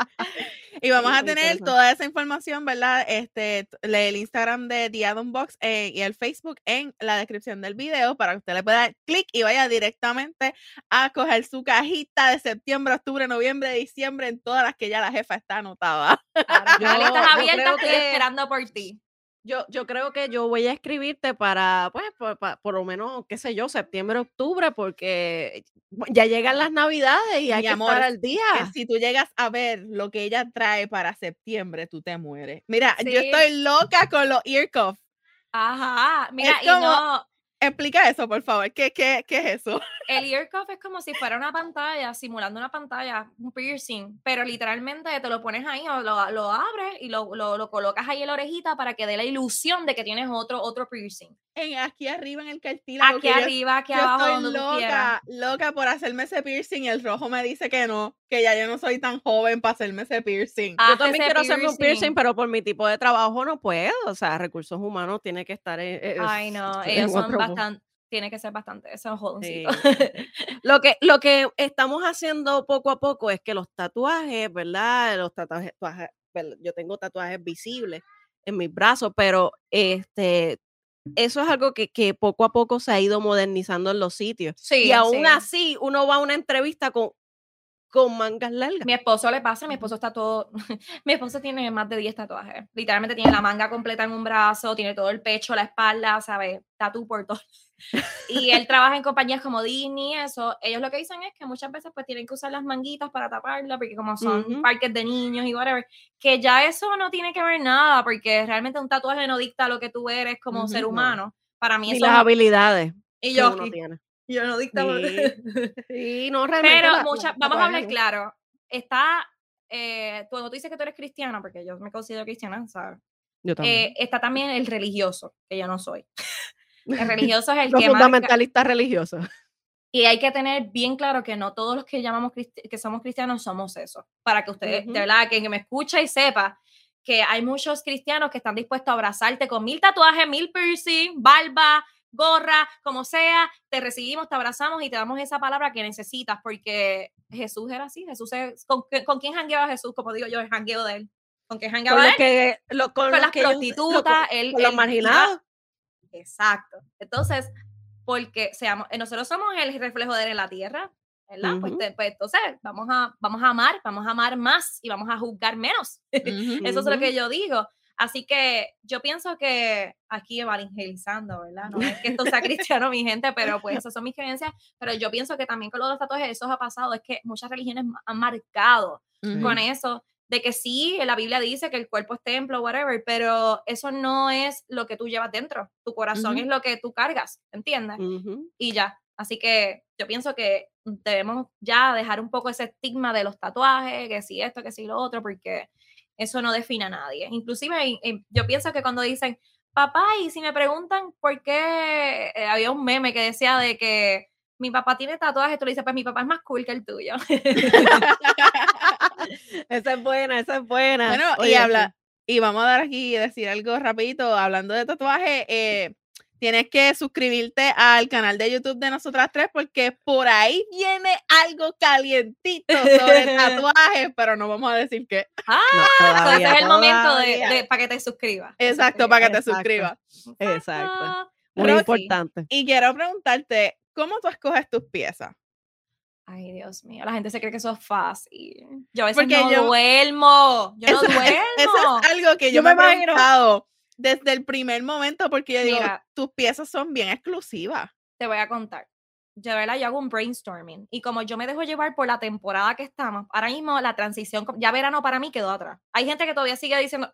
Y vamos Sí, a tener toda esa información, ¿verdad? Este, el Instagram de The Addon Box eh, y el Facebook en la descripción del video para que usted le pueda dar clic y vaya directamente a coger su cajita de septiembre, octubre, noviembre, diciembre, en todas las que ya la jefa está anotada. Claro, la lista Yo- es yo abierta, creo estoy que- esperando por ti. Yo, yo creo que yo voy a escribirte para, pues, por, por lo menos, qué sé yo, septiembre, octubre, porque ya llegan las navidades y hay Mi que amor, estar al día. Que si tú llegas a ver lo que ella trae para septiembre, tú te mueres. Mira, yo estoy loca con los ear cuffs. Ajá, mira, y como- no, Explica eso, por favor. ¿Qué, qué, qué es eso? el ear cuff es como si fuera una pantalla, simulando una pantalla, un piercing, pero literalmente te lo pones ahí o lo, lo abres y lo, lo, lo colocas ahí en la orejita para que dé la ilusión de que tienes otro, otro piercing. En, aquí arriba en el cartílago. Aquí yo- arriba, aquí yo abajo, estoy donde tú quieras. loca, loca por hacerme ese piercing y el rojo me dice que no, que ya yo no soy tan joven para hacerme ese piercing. Yo también quiero hacerme un piercing, pero por mi tipo de trabajo no puedo. O sea, recursos humanos tiene que estar en, en- Ay, no, ellos son bastante, tiene que ser bastante, eso es jodoncito. Lo que, lo que estamos haciendo poco a poco es que los tatuajes, ¿verdad? Los tatuajes, yo tengo tatuajes visibles en mis brazos, pero este, eso es algo que, que poco a poco se ha ido modernizando en los sitios. Sí, y aún sí. así, uno va a una entrevista con, con mangas largas. Mi esposo le pasa, mi esposo está todo, mi esposo tiene más de 10 tatuajes, literalmente tiene la manga completa en un brazo, tiene todo el pecho, la espalda, ¿sabes? Tatu por todo. Y él trabaja en compañías como Disney y eso, ellos lo que dicen es que muchas veces pues tienen que usar las manguitas para taparla, porque como son Ujú. parques de niños y whatever, que ya eso no tiene que ver nada, porque realmente un tatuaje no dicta lo que tú eres como ser Ujú, no. humano. Para mí eso las no- habilidades y que yo, uno tiene. Yo no dicta lo- Sí. Sí, no, realmente. Pero la- mucha, los vamos a hablar claro. Está, eh, cuando tú dices que tú eres cristiana, porque yo me considero cristiana, ¿sabes? Yo también. Eh, está también el religioso, que yo no soy. El religioso es el Los que marca, fundamentalistas religiosos. Y hay que tener bien claro que no todos los que llamamos que somos cristianos somos eso. Para que usted, de verdad, que me escucha y sepa que hay muchos cristianos que están dispuestos a abrazarte con mil tatuajes, mil piercing, barba, gorra, como sea, te recibimos, te abrazamos y te damos esa palabra que necesitas, porque Jesús era así, Jesús es, ¿con, ¿con quién jangueaba Jesús? Como digo yo, el jangueo de él. ¿Con quién jangueaba él? Que, lo, con, las prostitutas, él, con los marginados. Exacto. Entonces, porque seamos, eh, nosotros somos el reflejo de él en la tierra, ¿verdad? pues, pues, entonces vamos a, vamos a amar, vamos a amar más y vamos a juzgar menos. Eso es lo que yo digo. Así que yo pienso que aquí evangelizando, ¿verdad? No es que esto sea cristiano, mi gente, pero pues esas son mis creencias. Pero yo pienso que también con los tatuajes eso ha pasado, es que muchas religiones han marcado con eso, de que sí, la Biblia dice que el cuerpo es templo, whatever, pero eso no es lo que tú llevas dentro. Tu corazón es lo que tú cargas, ¿entiendes? Y ya. Así que yo pienso que debemos ya dejar un poco ese estigma de los tatuajes, que si esto, que si lo otro, porque eso no define a nadie. Inclusive yo pienso que cuando dicen, papá, y si me preguntan por qué, eh, había un meme que decía de que mi papá tiene tatuajes, tú le dices, pues mi papá es más cool que el tuyo. esa es buena, esa es buena. Bueno, y habla, y vamos a dar aquí y decir algo rapidito, hablando de tatuajes, eh, tienes que suscribirte al canal de YouTube de nosotras tres porque por ahí viene algo calientito sobre tatuajes, pero no vamos a decir qué. Ah, entonces es el momento de, para que te suscribas. Exacto, para que te suscribas. Exacto. Muy importante. Y quiero preguntarte, ¿cómo tú escoges tus piezas? Ay, Dios mío, la gente se cree que eso es fácil. Yo a veces no duermo. Yo no duermo. Eso es algo que yo, me he preguntado desde el primer momento, porque yo digo, tus piezas son bien exclusivas. Te voy a contar. Yo, ¿verdad? yo hago un brainstorming y como yo me dejo llevar por la temporada que estamos, ahora mismo la transición, ya verano para mí quedó atrás. Hay gente que todavía sigue diciendo,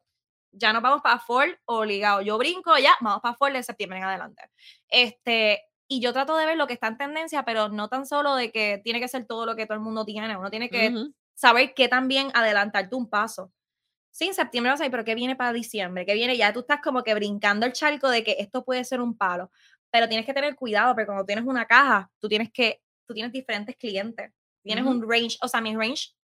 ya nos vamos para fall obligado. Yo brinco ya, vamos para fall de septiembre en adelante. Este, y yo trato de ver lo que está en tendencia, pero no tan solo de que tiene que ser todo lo que todo el mundo tiene, uno tiene que saber qué también adelantarte un paso sí, en septiembre vas a ir, pero ¿qué viene para diciembre? ¿Qué viene? Ya tú estás como que brincando el charco de que esto puede ser un palo, pero tienes que tener cuidado porque cuando tienes una caja, tú tienes que, tú tienes diferentes clientes, tienes un range, o sea, mi range.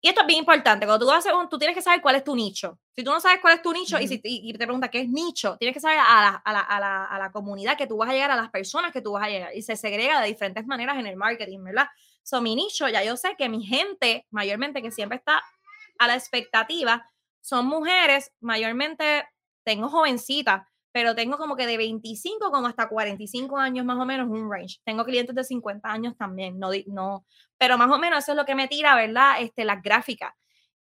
Y esto es bien importante, cuando tú haces un, tú tienes que saber cuál es tu nicho. Si tú no sabes cuál es tu nicho y, si, y, te preguntas qué es nicho, tienes que saber a la, a, la, a, la, a la comunidad que tú vas a llegar, a las personas que tú vas a llegar. Y se segrega de diferentes maneras en el marketing, ¿verdad? So, mi nicho, ya yo sé que mi gente, mayormente que siempre está a la expectativa son mujeres, mayormente tengo jovencitas, pero tengo como que de 25 como hasta 45 años más o menos un range. Tengo clientes de 50 años también, no, no, pero más o menos eso es lo que me tira, ¿verdad? Este, las gráficas.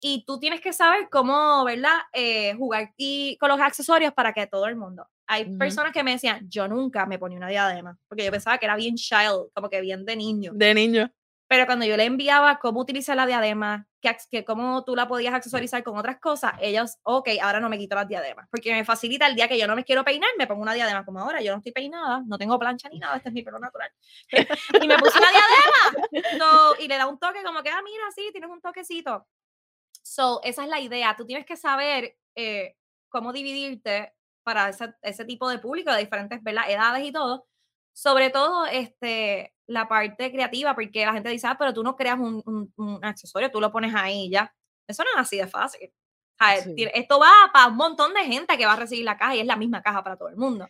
Y tú tienes que saber cómo, ¿verdad? Eh, jugar y con los accesorios para que todo el mundo. Hay personas que me decían, yo nunca me ponía una diadema, porque yo pensaba que era bien child, como que bien de niño. De niño. Pero cuando yo le enviaba cómo utilizar la diadema, que, que cómo tú la podías accesorizar con otras cosas, ellos, ok, ahora no me quito las diademas, porque me facilita el día que yo no me quiero peinar, me pongo una diadema como ahora, yo no estoy peinada, no tengo plancha ni nada, este es mi pelo natural. y me puse una diadema, no, y le da un toque como que, ah, mira, sí, tienes un toquecito. So, esa es la idea, tú tienes que saber eh, cómo dividirte para ese, ese tipo de público de diferentes edades y todo, sobre todo este, la parte creativa, porque la gente dice, ah, pero tú no creas un, un, accesorio, tú lo pones ahí ya. Eso no es así de fácil. Esto va para un montón de gente que va a recibir la caja y es la misma caja para todo el mundo.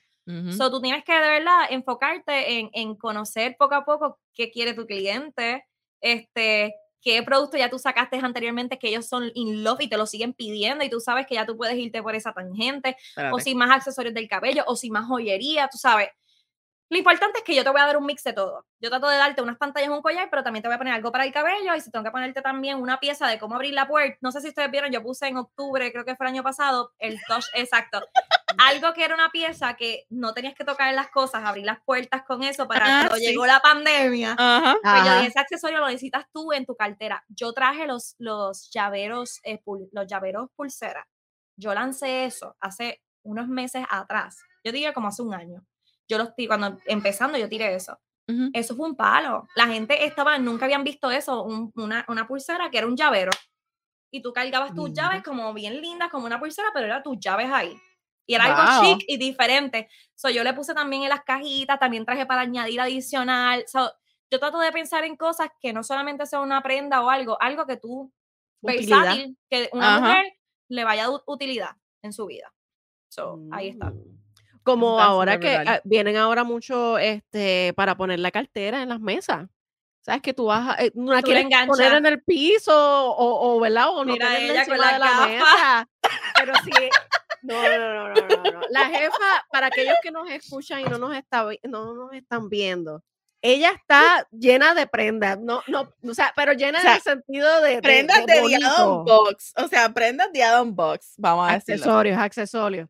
So, tú tienes que de verdad enfocarte en, en, conocer poco a poco qué quiere tu cliente, este, qué producto ya tú sacaste anteriormente que ellos son in love y te lo siguen pidiendo y tú sabes que ya tú puedes irte por esa tangente, o si más accesorios del cabello, o si más joyería, tú sabes. Lo importante es que yo te voy a dar un mix de todo. Yo trato de darte unas pantallas, un collar, pero también te voy a poner algo para el cabello y si tengo que ponerte también una pieza de cómo abrir la puerta. No sé si ustedes vieron, yo puse en octubre, creo que fue el año pasado, el touch exacto. algo que era una pieza que no tenías que tocar las cosas, abrir las puertas con eso para ah, cuando llegó la pandemia. Pues yo ese accesorio lo necesitas tú en tu cartera. Yo traje los, los llaveros, eh, los llaveros pulsera. Yo lancé eso hace unos meses atrás. Yo diría como hace un año yo los cuando empezando yo tiré eso. Eso fue un palo. La gente estaba, nunca habían visto eso, una, una, pulsera que era un llavero. Y tú cargabas tus llaves como bien lindas, como una pulsera, pero eran tus llaves ahí. Y era algo chic y diferente. So, yo le puse también en las cajitas, también traje para añadir adicional. So, yo trato de pensar en cosas que no solamente sea una prenda o algo, algo que tú, Utilidad. versátil, que una Ajá. mujer le vaya utilidad en su vida. So, ahí está. Como ahora que ah, vienen ahora mucho este para poner la cartera en las mesas. Sabes que tú vas a, eh, no la Tú quieres poner en el piso o, o ¿verdad? O no Mira ella con encima la de la gafa. mesa. Pero sí, no, no, no, no, no, no. La jefa, para aquellos que nos escuchan y no nos, está, no nos están viendo, ella está llena de prendas, no, no, o sea, pero llena O sea, en el sentido de, Prendas de de. Box. O sea, prendas de Adam Box. Vamos a decirlo. accesorios, accesorios.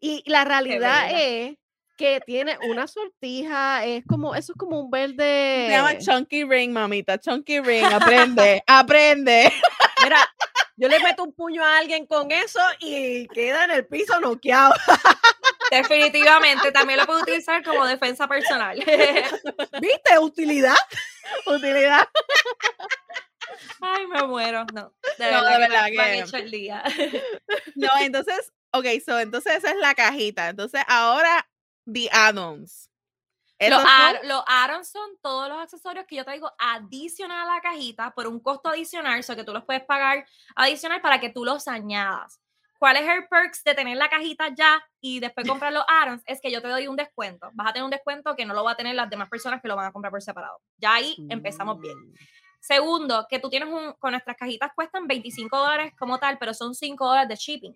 Y la realidad es que tiene una sortija, es como, eso es como un verde. Se llama Chunky Ring, mamita. Chunky Ring. Aprende. aprende. Mira, yo le meto un puño a alguien con eso y queda en el piso noqueado. Definitivamente, también lo puedo utilizar como defensa personal. ¿Viste? Utilidad. Utilidad. Ay, me muero. No, de No, verdad, de que me- han que- hecho el día. No, entonces, ok, so, entonces esa es la cajita. Entonces, ahora, The Addons. Los, Esos son- los todos los accesorios que yo traigo adicional a la cajita por un costo adicional, o sea que tú los puedes pagar adicional para que tú los añadas. ¿Cuál es el perks de tener la cajita ya y después comprar los Aarons? Es que yo te doy un descuento. Vas a tener un descuento que no lo va a tener las demás personas que lo van a comprar por separado. Ya ahí empezamos bien. Mm. Segundo, que tú tienes un, con nuestras cajitas cuestan 25 dólares como tal, pero son 5 dólares de shipping.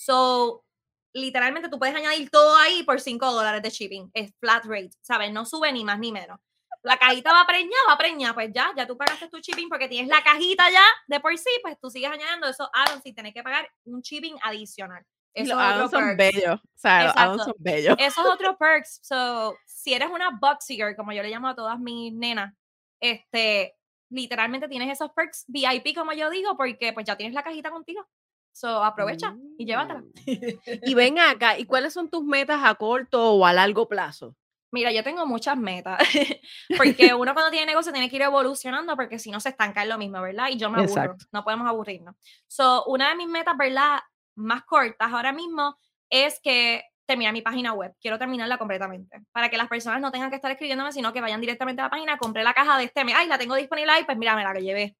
So, literalmente tú puedes añadir todo ahí por 5 dólares de shipping. Es flat rate, ¿sabes? No sube ni más ni menos. La cajita va preñada, va preñada, pues ya, ya tú pagaste tu shipping porque tienes la cajita ya de por sí, pues tú sigues añadiendo esos addons sin tener que pagar un shipping adicional. y Eso los Addons son bellos. O sea, los son bellos. Eso es otro perks. So, si eres una boxy girl, como yo le llamo a todas mis nenas, este, literalmente tienes esos perks VIP, como yo digo, porque pues ya tienes la cajita contigo. So, aprovecha y llévatela. Mm. Y ven acá, ¿y cuáles son tus metas a corto o a largo plazo? Mira, yo tengo muchas metas, porque uno cuando tiene negocio tiene que ir evolucionando, porque si no se estanca en lo mismo, ¿verdad? Y yo me aburro, Exacto. no podemos aburrirnos. So, una de mis metas, ¿verdad? Más cortas ahora mismo es que terminar mi página web. Quiero terminarla completamente, para que las personas no tengan que estar escribiéndome, sino que vayan directamente a la página, compré la caja de este mes, ay, la tengo disponible ahí, pues mira, me la que llevé.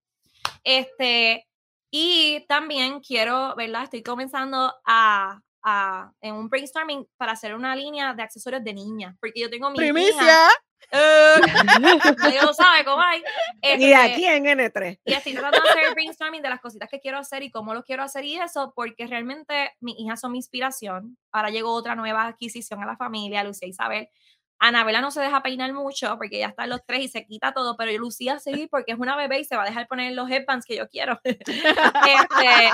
Este, y también quiero, ¿verdad? Estoy comenzando a, a- en un brainstorming para hacer una línea de accesorios de niña, porque yo tengo mi hija- Primicia. Eh, nadie lo sabe cómo hay. Y Este, aquí en N3. y estoy tratando de hacer brainstorming de las cositas que quiero hacer y cómo lo quiero hacer y eso, porque realmente mis hijas son mi inspiración. Ahora llegó otra nueva adquisición a la familia, Lucía Isabel. Anabela no se deja peinar mucho porque ya está en los tres y se quita todo, pero Lucía sí, porque es una bebé y se va a dejar poner los headbands que yo quiero. Este,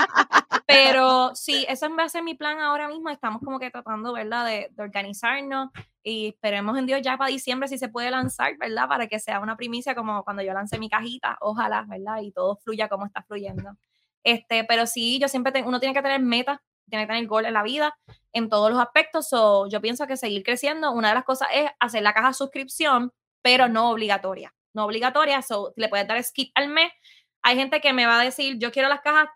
pero sí, ese va a ser mi plan ahora mismo. Estamos como que tratando, ¿verdad?, de, de organizarnos y esperemos en Dios ya para diciembre si se puede lanzar, ¿verdad? Para que sea una primicia como cuando yo lancé mi cajita, ojalá, ¿verdad? Y todo fluya como está fluyendo. Este, pero sí, yo siempre tengo, uno tiene que tener metas, tiene que tener gol en la vida, en todos los aspectos. So, yo pienso que seguir creciendo, una de las cosas es hacer la caja suscripción, pero no obligatoria. No obligatoria, so, le puedes dar skip al mes. Hay gente que me va a decir, yo quiero las cajas,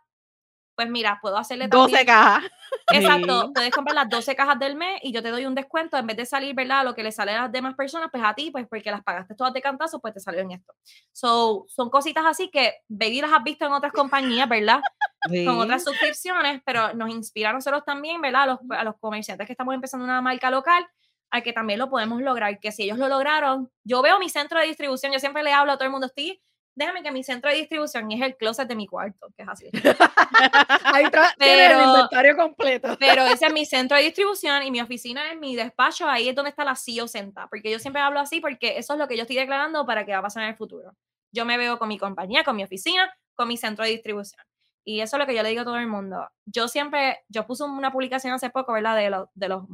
pues mira, puedo hacerle 12 también- cajas. Exacto, Sí. puedes comprar las 12 cajas del mes y yo te doy un descuento en vez de salir, ¿verdad? Lo que le sale a las demás personas, pues a ti, pues porque las pagaste todas de cantazo, pues te salió en esto. So, son cositas así que baby las has visto en otras compañías, ¿verdad? Con otras suscripciones, pero nos inspira a nosotros también, ¿verdad? A los, a los comerciantes que estamos empezando una marca local, a que también lo podemos lograr, que si ellos lo lograron, yo veo mi centro de distribución, yo siempre le hablo a todo el mundo, estoy, déjame que mi centro de distribución es el closet de mi cuarto, que es así. Ahí tiene el inventario completo. Pero ese es mi centro de distribución y mi oficina es mi despacho, ahí es donde está la CEO sentada, porque yo siempre hablo así porque eso es lo que yo estoy declarando para que va a pasar en el futuro. Yo me veo con mi compañía, con mi oficina, con mi centro de distribución. Y eso es lo que yo le digo a todo el mundo. Yo siempre, yo puse una publicación hace poco, ¿verdad? De, los de los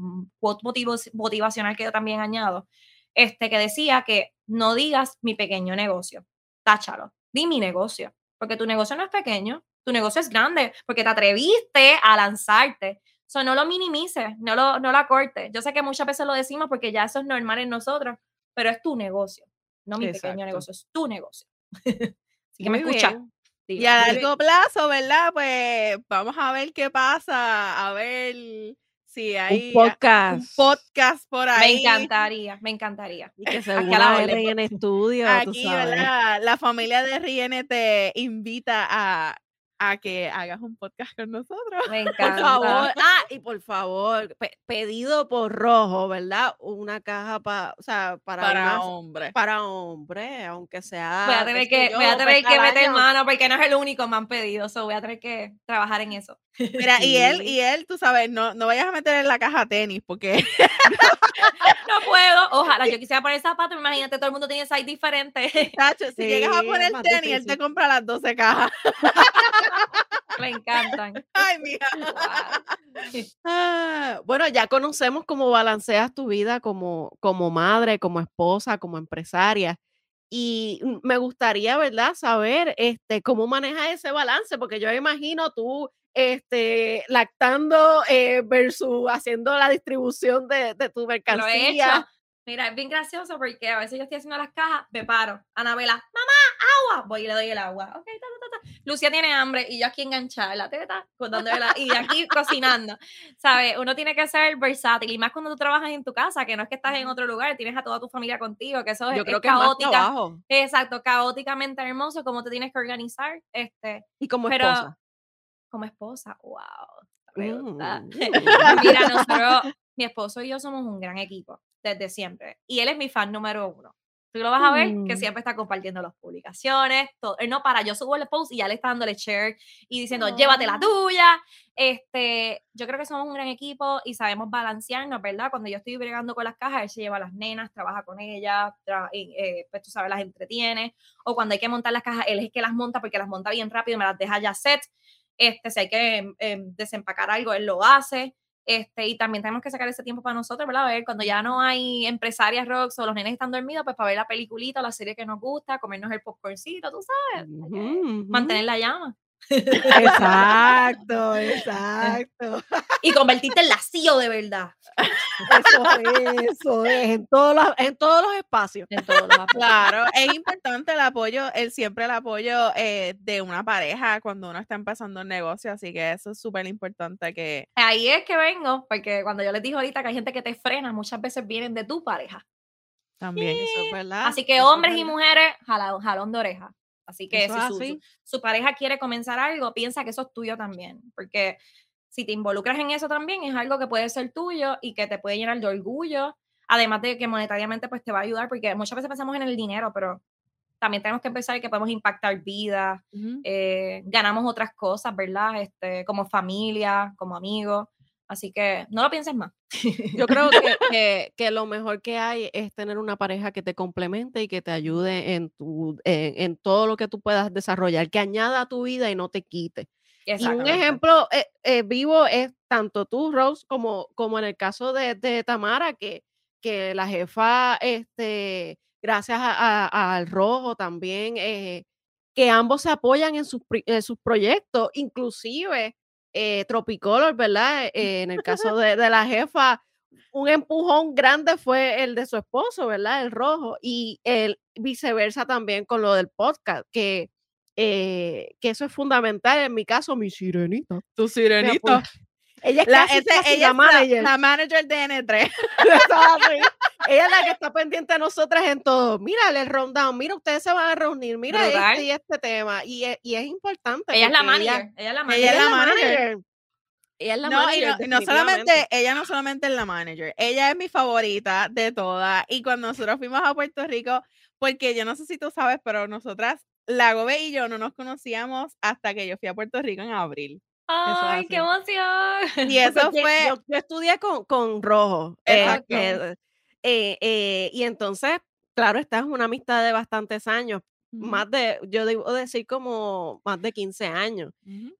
quotes motivos, motivacional que yo también añado, este, que decía que no digas mi pequeño negocio, táchalo, di mi negocio, porque tu negocio no es pequeño, tu negocio es grande, porque te atreviste a lanzarte. So, no lo minimices, no lo, no la cortes. Yo sé que muchas veces lo decimos porque ya eso es normal en nosotros, pero es tu negocio, no mi Exacto. pequeño negocio, es tu negocio. Así que me escucha. Digo, Y a largo plazo, ¿verdad? Pues vamos a ver qué pasa, a ver sí, hay un un podcast. podcast por Me ahí. encantaría, me encantaría. Y que se Aquí a la estudio, tú Aquí, sabes. ¿verdad? La familia de te invita a, a que hagas un podcast con nosotros. Me Por encanta. favor, ah, y por favor, pe- pedido por rojo, ¿verdad? Una caja para, o sea, para, Para hombres. para hombre, aunque sea. Voy a tener que, yo, voy a tener que meter año. mano porque no es el único me han pedido. So voy a tener que trabajar en eso. Mira, y él, y él, tú sabes, no, no vayas a meter en la caja tenis, porque No puedo. Ojalá yo quisiera poner zapatos. Imagínate, todo el mundo tiene size diferente. Tacho, si llegas a poner tenis, él te compra las 12 cajas. Me encantan. Ay. Wow. Ah, bueno, ya conocemos cómo balanceas tu vida como, como madre, como esposa, como empresaria. Y me gustaría, ¿verdad?, saber este, cómo manejas ese balance, porque yo imagino tú este, lactando eh, versus haciendo la distribución de, de tu mercancía. Mira, es bien gracioso porque a veces yo estoy haciendo las cajas, me paro. Anabela, mamá, agua. Voy y le doy el agua. Ok, ta, ta, ta. Lucía tiene hambre y yo aquí enganchada en la teta, la- y aquí cocinando. ¿Sabes? Uno tiene que ser versátil y más cuando tú trabajas en tu casa, que no es que estás en otro lugar, tienes a toda tu familia contigo, que eso es, Yo es creo que es más caótica. trabajo. Exacto, caóticamente hermoso, cómo te tienes que organizar. Este, Y como pero esposa. como esposa, wow. me gusta. Mm. Mira, nosotros, mi esposo y yo somos un gran equipo desde siempre. Y él es mi fan número uno. Tú lo vas a ver que Mm. siempre está compartiendo las publicaciones. Todo. Él no para, yo subo el post y ya le está dándole share y diciendo, llévate la Ah. tuya. Este, yo creo que somos un gran equipo y sabemos balancearnos, ¿verdad? Cuando yo estoy bregando con las cajas, él se lleva a las nenas, trabaja con ellas, tra- y, eh, pues tú sabes, las entretiene. O cuando hay que montar las cajas, él es el que las monta porque las monta bien rápido, me las deja ya set. Este, si hay que em, desempacar algo, él lo hace. Este, y también tenemos que sacar ese tiempo para nosotros, ¿verdad? A ver, cuando ya no hay empresarias rocks o los nenes están dormidos, pues para ver la peliculita o la serie que nos gusta, comernos el popcorncito, tú sabes, Ujú, ujú. mantener la llama. Exacto, exacto. Y convertirte en la CEO de verdad. Eso es, eso es, en todos los, en todos los espacios. En todos los aspectos. Claro, es importante el apoyo, el siempre el apoyo eh, de una pareja cuando uno está empezando un negocio, así que eso es súper importante que Ahí es que vengo, porque cuando yo les dije ahorita que hay gente que te frena, muchas veces vienen de tu pareja. también. Eso es verdad. Así que hombres y mujeres, jalón, jalón de oreja. Así que Eso si su, su- así. su pareja quiere comenzar algo, piensa que eso es tuyo también. Porque si te involucras en eso también, es algo que puede ser tuyo y que te puede llenar de orgullo. Además de que monetariamente pues te va a ayudar, porque muchas veces pensamos en el dinero, pero también tenemos que pensar que podemos impactar vidas, Ujú. eh, ganamos otras cosas, ¿verdad? Este, como familia, como amigos. Así que no lo pienses más. Yo creo que, que- que lo mejor que hay es tener una pareja que te complemente y que te ayude en, tu, en, en todo lo que tú puedas desarrollar, que añada a tu vida y no te quite. Y un ejemplo eh, eh, vivo es tanto tú, Rose, como, como en el caso de, de Tamara, que, que la jefa, este, gracias al rojo también, eh, que ambos se apoyan en sus, en sus proyectos, inclusive eh, Tropicolor, ¿verdad? Eh, en el caso de, de la jefa, un empujón grande fue el de su esposo, ¿verdad? El rojo, y el viceversa también con lo del podcast, que, eh, que eso es fundamental. En mi caso, mi sirenita. Tu sirenita. Ella es La, casi, ese- casi ella la es la, manager. la manager de N3. Eso es así. Ella es la que está pendiente de nosotras en todo. Mira el rundown, mira, ustedes se van a reunir, mira este y este tema. Y es, y es importante. Ella es la manager. Ella, es la manager. ella es la manager. manager. Ella es la no, y manager. no, y no solamente, ella no solamente es la manager, ella es mi favorita de todas. Y cuando nosotros fuimos a Puerto Rico, porque yo no sé si tú sabes, pero nosotras, la Gobe y yo no nos conocíamos hasta que yo fui a Puerto Rico en abril. ¡Ay, qué emoción! Y eso Porque fue, Yo, yo estudié con, con Rojo. eh, eh, eh, y entonces, claro, esta es una amistad de bastantes años. Más de, yo debo decir como más de 15 años.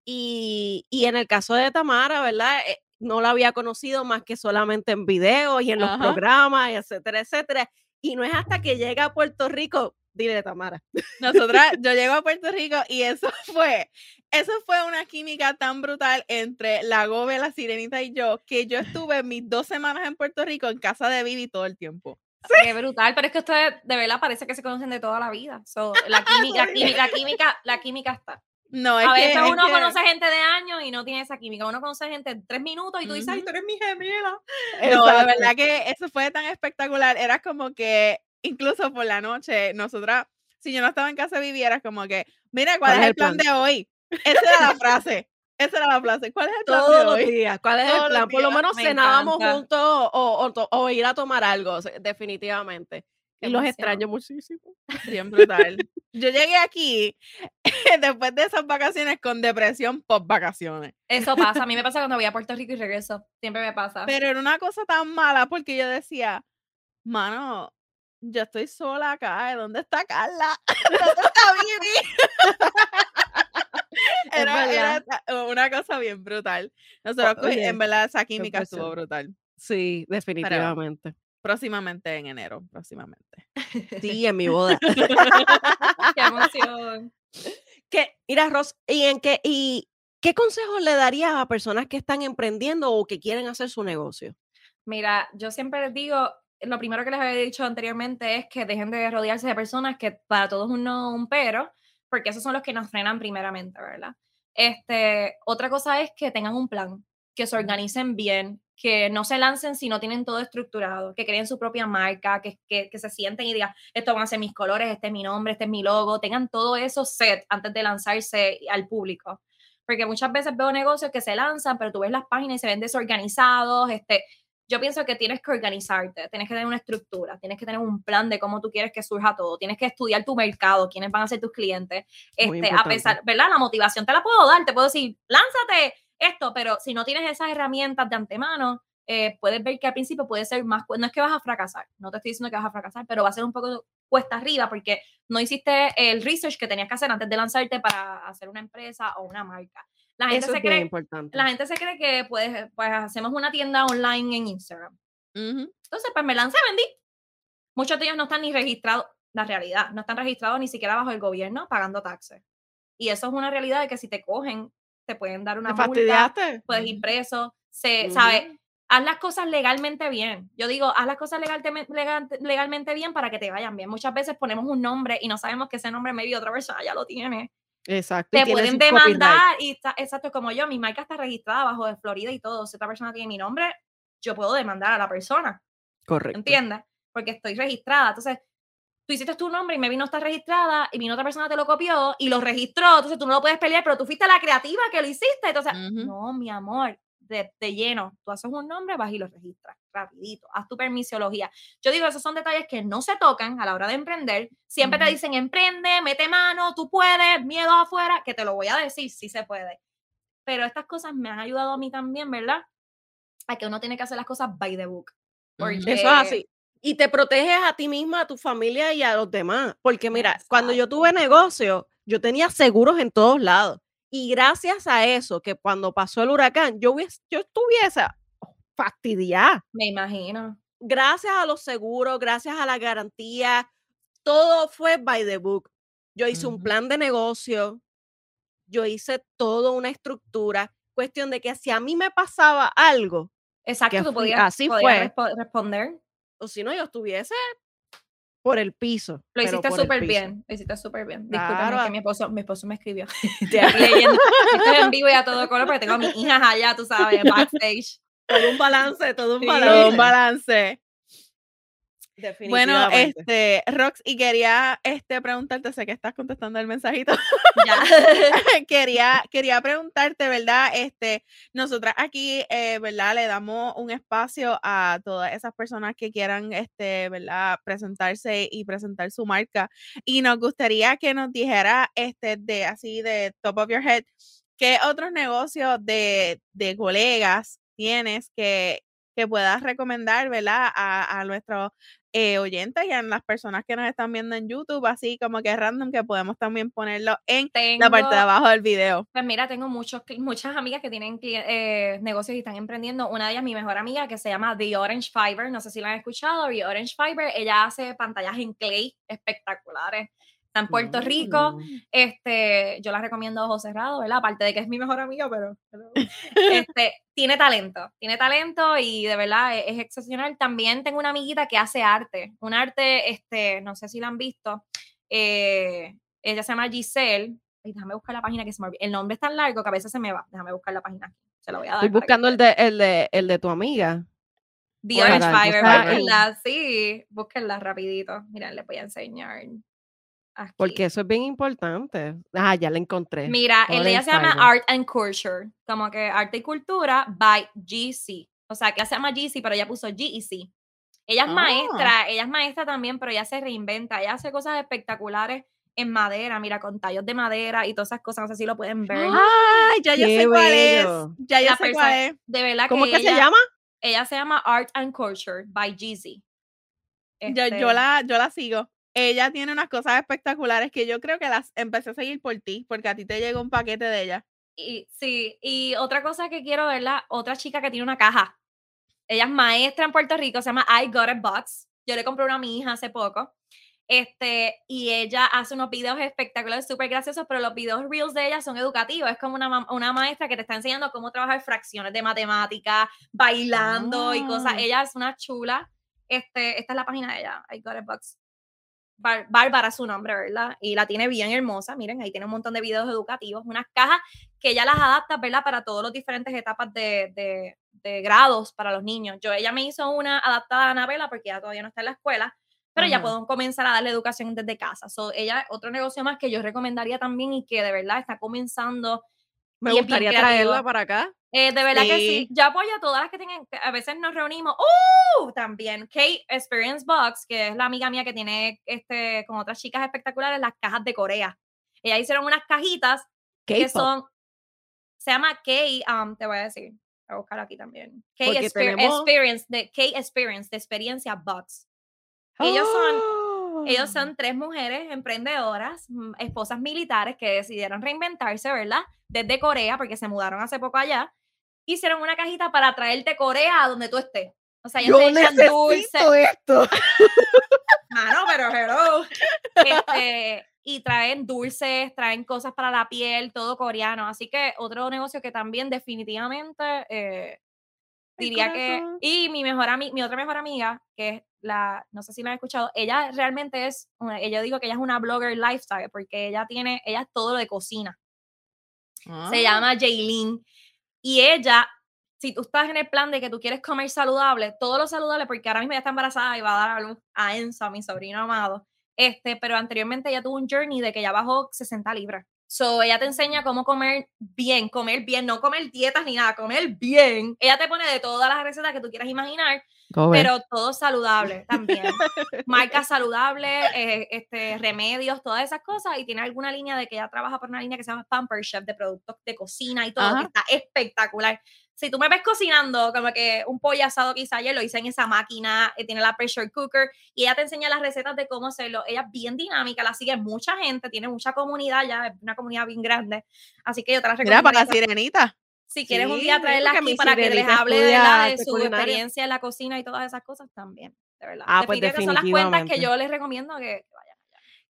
Y, y en el caso de Tamara, ¿verdad? Eh, no la había conocido más que solamente en videos y en los Ajá. programas, y etcétera, etcétera. Y no es hasta que llega a Puerto Rico, dile Tamara. Nosotras, yo llego a Puerto Rico y eso fue, eso fue una química tan brutal entre la Gobe, la Sirenita y yo, que yo estuve mis dos semanas en Puerto Rico en casa de Vivi todo el tiempo. Qué brutal, pero es que ustedes de verdad parece que se conocen de toda la vida. So, la, química, la, química, la química, la química está. No, es A que, veces es uno que- conoce gente de años y no tiene esa química. Uno conoce gente en tres minutos y tú dices, ay, tú eres mi gemela. No, de Exacto. verdad que eso fue tan espectacular. Era como que incluso por la noche, nosotras, si yo no estaba en casa, vivieras como que, mira, ¿cuál, es el plan, de hoy? Esa era la frase. Esa era la frase. ¿Cuál es el plan Todos de los hoy? días. ¿Cuál es Todos el plan? Por lo menos Me cenábamos encanta. juntos o, o to- o ir a tomar algo, definitivamente. Qué y los extraño muchísimo. Bien brutal. Yo llegué aquí después de esas vacaciones con depresión post vacaciones. Eso pasa. A mí me pasa cuando voy a Puerto Rico y regreso. Siempre me pasa. Pero era una cosa tan mala porque yo decía, mano, yo estoy sola acá. ¿de ¿Dónde está Carla? ¿Dónde está Vivi? Era, una cosa bien brutal. Nosotros, oye, en verdad, esa química estuvo brutal. Sí, definitivamente. Próximamente en enero, próximamente. Sí, en mi boda. Qué emoción. que, mira, Ros, ¿y en qué, y qué consejos le darías a personas que están emprendiendo o que quieren hacer su negocio? Mira, yo siempre les digo, lo primero que les había dicho anteriormente es que dejen de rodearse de personas que para todos un no, un pero, porque esos son los que nos frenan primeramente, ¿verdad? Este, otra cosa es que tengan un plan, que se organicen bien, que no se lancen si no tienen todo estructurado, que creen su propia marca, que, que, que se sienten y digan, estos van a ser mis colores, este es mi nombre, este es mi logo, tengan todo eso set antes de lanzarse al público. Porque muchas veces veo negocios que se lanzan, pero tú ves las páginas y se ven desorganizados, este, yo pienso que tienes que organizarte, tienes que tener una estructura, tienes que tener un plan de cómo tú quieres que surja todo, tienes que estudiar tu mercado, quiénes van a ser tus clientes. Este, a pesar, ¿verdad? La motivación te la puedo dar, te puedo decir, lánzate esto, pero si no tienes esas herramientas de antemano, eh, puedes ver que al principio puede ser más, no es que vas a fracasar, no te estoy diciendo que vas a fracasar, pero va a ser un poco cuesta arriba porque no hiciste el research que tenías que hacer antes de lanzarte para hacer una empresa o una marca. La gente Eso se cree, importante. la gente se cree que pues, pues hacemos una tienda online en Instagram. Ujú. Entonces, pues me lancé, vendí. Muchos de ellos no están ni registrados, la realidad, no están registrados ni siquiera bajo el gobierno pagando taxes. Y eso es una realidad de que si te cogen, te pueden dar una ¿Te multa, fastidiaste? puedes ir preso, se, Ujú. ¿sabes? Haz las cosas legalmente bien. Yo digo, haz las cosas legalmente, legal- legalmente bien para que te vayan bien. Muchas veces ponemos un nombre y no sabemos que ese nombre maybe otra persona ya lo tiene Exacto. te pueden su copyright. demandar y está, exacto como yo, mi marca está registrada bajo de Florida y todo. Si otra persona tiene mi nombre, yo puedo demandar a la persona, Correcto. ¿entiendes? Porque estoy registrada. Entonces, tú hiciste tu nombre y me vino está registrada y vino otra persona te lo copió y lo registró, entonces tú no lo puedes pelear, pero tú fuiste la creativa que lo hiciste. Entonces, Ujú. no, mi amor, de, de lleno, tú haces un nombre, vas y lo registras rapidito, haz tu permisología. Yo digo, esos son detalles que no se tocan a la hora de emprender. Siempre te Ujú. dicen, emprende, mete mano, tú puedes, miedo afuera, que te lo voy a decir, sí se puede. Pero estas cosas me han ayudado a mí también, ¿verdad? A que uno tiene que hacer las cosas by the book. Ujú. Porque, Eso es así. Y te proteges a ti misma, a tu familia y a los demás. Porque mira, cuando yo tuve negocio, yo tenía seguros en todos lados. Y gracias a eso, que cuando pasó el huracán, yo, yo estuviese fastidiada. Me imagino. Gracias a los seguros, gracias a la garantía, todo fue by the book. Yo hice un Ujú. plan de negocio, yo hice toda una estructura, cuestión de que si a mí me pasaba algo, Exacto, tú podías, así podías fue. respo- responder. o si no, yo estuviese por el piso. Lo hiciste súper bien, lo hiciste súper bien. Claro, que mi esposo, mi esposo me escribió. Estoy leyendo, estoy en vivo y a todo color porque tengo a mis hijas allá, tú sabes, backstage. Todo un balance, todo un Sí. balance. Todo un balance. Bueno, este, Rox, y quería este, preguntarte, sé que estás contestando el mensajito. Ya. quería, quería preguntarte, ¿verdad? Este, nosotras aquí, eh, ¿verdad? Le damos un espacio a todas esas personas que quieran, este, ¿verdad? Presentarse y presentar su marca. Y nos gustaría que nos dijera, este, de así, de top of your head, ¿qué otros negocios de, de colegas tienes que, que puedas recomendar, ¿verdad? A, a nuestros eh, oyentes y a las personas que nos están viendo en YouTube, así como que random, que podemos también ponerlo en la parte de abajo del video. Pues mira, tengo muchos, muchas amigas que tienen eh, negocios y están emprendiendo. Una de ellas, mi mejor amiga, que se llama The Orange Fiber. No sé si la han escuchado. The Orange Fiber. Ella hace pantallas en clay espectaculares. Está en Puerto Rico. Mm. Este, yo la recomiendo a ojos cerrados, ¿verdad? Aparte de que es mi mejor amiga, pero, pero, este, tiene talento, tiene talento y de verdad e- es, excepcional. También tengo una amiguita que hace arte, un arte, este, no sé si la han visto, eh, ella se llama Giselle, ay, déjame buscar la página que se me olvida. El nombre es tan largo que a veces se me va. Déjame buscar la página aquí. Se lo voy a dar. Estoy buscando el de, el de, el de tu amiga. The Orange Fiber, búsquenla, sí, búsquenla rapidito. Mira, les voy a enseñar. Aquí. Porque eso es bien importante. Ah, ya la encontré. Mira, el de ella se llama. Art and Culture, como que arte y cultura by GC. O sea, que ella se llama GC, pero ella puso GEC. Ella es Ah. maestra, ella es maestra también, pero ella se reinventa, ella hace cosas espectaculares en madera, mira, con tallos de madera y todas esas cosas, no sé si lo pueden ver. Ay, ya yo sé cuál es. Ya yo sé cuál es. De verdad ¿Cómo que es que se llama? Ella se llama Art and Culture by GC. Yo, yo, Este, la, yo la sigo. Ella tiene unas cosas espectaculares que yo creo que las empecé a seguir por ti, porque a ti te llegó un paquete de ella. Y, sí, y otra cosa que quiero verla, otra chica que tiene una caja. Ella es maestra en Puerto Rico, se llama I Got a Box. Yo le compré una a mi hija hace poco. Este, y ella hace unos videos espectaculares, súper graciosos, pero los videos reels de ella son educativos. Es como una, una maestra que te está enseñando cómo trabajar fracciones de matemática, bailando y cosas. Ah. Ella es una chula. Este, esta es la página de ella, I Got a Box. Bar- Bárbara su nombre, ¿verdad? Y la tiene bien hermosa. Miren, ahí tiene un montón de videos educativos, unas cajas que ella las adapta, ¿verdad? Para todas las diferentes etapas de, de- de grados para los niños. Yo, ella me hizo una adaptada a Anabela porque ella todavía no está en la escuela, pero ya puedo comenzar a darle educación desde casa. So, ella, otro negocio más que yo recomendaría también y que de verdad está comenzando. Me y gustaría traerla para acá. Eh, de verdad que sí. Yo apoyo a todas las que tengan, que a veces nos reunimos. ¡Uh! También Kate Experience Box, que es la amiga mía que tiene este, con otras chicas espectaculares, las cajas de Corea. Ellas hicieron unas cajitas que son, se llama K, um, te voy a decir, voy a buscar aquí también. K Porque Exper- tenemos- Experience, de K Experience, de experiencia Box. Ellos son- ¡Ah! Ellos son tres mujeres emprendedoras, mm, esposas militares que decidieron reinventarse, ¿verdad? Desde Corea, porque se mudaron hace poco allá. Hicieron una cajita para traerte Corea a donde tú estés. O sea, ellos Yo necesito dulce. esto. Mano, pero hello. Este, y traen dulces, traen cosas para la piel, todo coreano. Así que otro negocio que también definitivamente eh, diría que. Y mi mejor mi otra mejor amiga, que es la, no sé si la han escuchado, ella realmente es, una, ella digo que ella es una blogger lifestyle, porque ella tiene, ella es todo de cocina. Se Ah. llama Jaylin. Y ella, si tú estás en el plan de que tú quieres comer saludable, todo lo saludable, porque ahora mismo ella está embarazada y va a dar a luz a Enzo, a mi sobrino amado. Este, pero anteriormente ella tuvo un journey de que ella bajó 60 libras. So, ella te enseña cómo comer bien, comer bien, no comer dietas ni nada, comer bien. Ella te pone de todas las recetas que tú quieras imaginar, pero todo saludable también. Marcas saludables, eh, este, remedios, todas esas cosas. Y tiene alguna línea de que ella trabaja por una línea que se llama Pamper Chef de productos de cocina y todo, que está espectacular. Si tú me ves cocinando, como que un pollo asado que hice ayer, lo hice en esa máquina, eh, tiene la pressure cooker y ella te enseña las recetas de cómo hacerlo. Ella es bien dinámica, la sigue mucha gente, tiene mucha comunidad ya, es una comunidad bien grande. Así que yo te la Mira, recomiendo. para la sirenita. Si quieres un día traerla aquí para que les hable de arte su culinaria. experiencia en la cocina y todas esas cosas también, de verdad. Ah, pues Definitivamente son las cuentas que yo les recomiendo que, que vayan.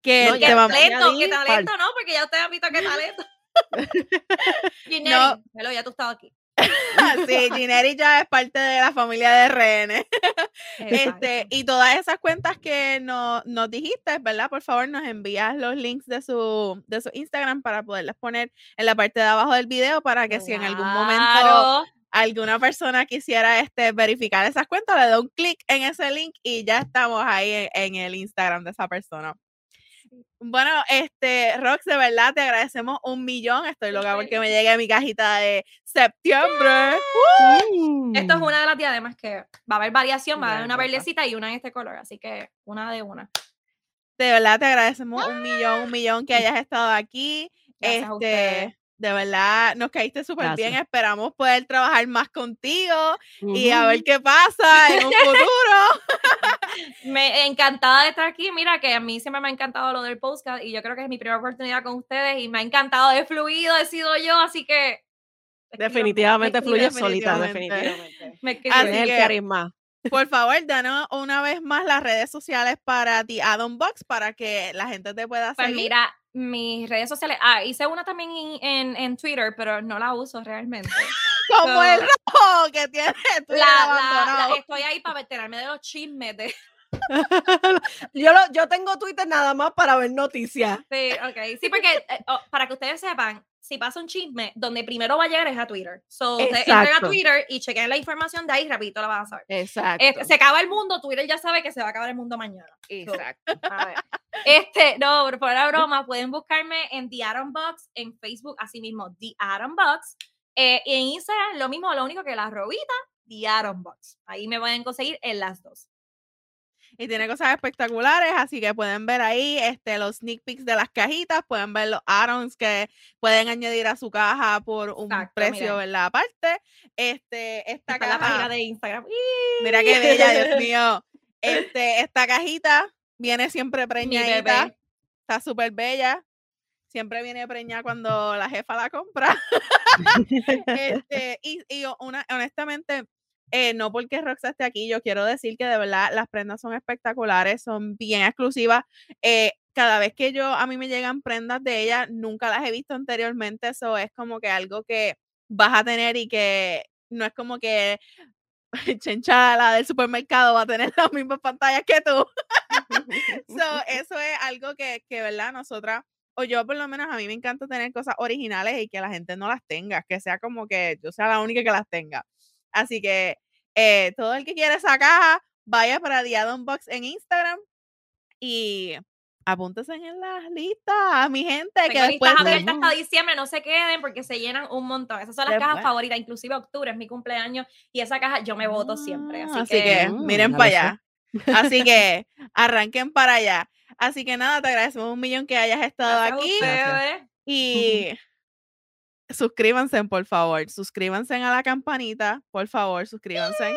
Que No, ¿Qué vamos- está. talento? ¿Qué añadir pal- talento? No, porque ya ustedes han visto qué talento. Ginelli, No. hello, ya tú estás aquí. sí, Gineri ya es parte de la familia de RN. Este, y todas esas cuentas que no- nos dijiste, ¿verdad? Por favor, nos envías los links de su, de su Instagram para poderlas poner en la parte de abajo del video para que si en algún momento alguna persona quisiera este, verificar esas cuentas, le da un clic en ese link y ya estamos ahí en, en el Instagram de esa persona. Bueno, este, Rox, de verdad te agradecemos un millón. Estoy loca porque me llegue mi cajita de septiembre. Esto es una de las diademas que va a haber variación, va a haber una verdecita y una en este color, así que una de una. De verdad te agradecemos un millón, un millón que hayas estado aquí. Gracias. Este, de verdad, nos caíste súper bien. Esperamos poder trabajar más contigo y a ver qué pasa en un futuro. Me encantada de estar aquí. Mira que a mí siempre me ha encantado lo del podcast y yo creo que es mi primera oportunidad con ustedes y me ha encantado de fluido, he sido yo, así que Definitivamente me fluye solita, definitivamente. me Así el carisma. Por favor, danos una vez más las redes sociales para ti, Adam Box, para que la gente te pueda Pues seguir. mira, mis redes sociales, ah, hice una también en, en, Twitter, pero no la uso realmente. Como so- el rojo que tiene La- la- estoy ahí para enterarme de los chismes de, yo, lo, yo tengo Twitter nada más para ver noticias. Sí, ok. Sí, porque eh, oh, para que ustedes sepan, si pasa un chisme, donde primero va a llegar es a Twitter. So, entren a Exacto. Twitter y chequen la información de ahí, rapidito la vas a saber. Exacto. Este, se acaba el mundo, Twitter ya sabe que se va a acabar el mundo mañana. Exacto. A ver. Este, no, por la broma, pueden buscarme en The Atom Box, en Facebook, así mismo, The Atom Box. eh, y en Instagram, lo mismo, lo único que la robita, The Atom Box. Ahí me pueden conseguir en las dos. Y tiene cosas espectaculares, así que pueden ver ahí este, los sneak peeks de las cajitas, pueden ver los add-ons que pueden añadir a su caja por un Exacto, precio, miren. ¿verdad? Aparte, este, esta Está en la caja, página de Instagram. mira qué bella, Dios mío. Este, esta cajita viene siempre preñadita, está súper bella. Siempre viene preñada cuando la jefa la compra. Este, y y una, honestamente, eh, no porque Roxa esté aquí, yo quiero decir que de verdad las prendas son espectaculares, son bien exclusivas. eh, cada vez que yo, a mí me llegan prendas de ella, nunca las he visto anteriormente, eso es como que algo que vas a tener y que no es como que Chencha, la del supermercado, va a tener las mismas pantallas que tú. So, eso es algo que, que, ¿verdad? Nosotras, o yo por lo menos a mí me encanta tener cosas originales y que la gente no las tenga, que sea como que yo sea la única que las tenga. Así que eh, todo el que quiere esa caja, vaya para The Add-on Box en Instagram y apúntese en las listas, mi gente, que después listas de- abiertas hasta diciembre, no se queden porque se llenan un montón. Esas son las cajas favoritas, inclusive octubre es mi cumpleaños y esa caja yo me voto siempre. Así, Ah, Así que, que, Mm, miren para allá. Así que arranquen para allá. Así que nada, te agradecemos un millón que hayas estado gracias a aquí y suscríbanse, por favor. Suscríbanse a la campanita, por favor, suscríbanse.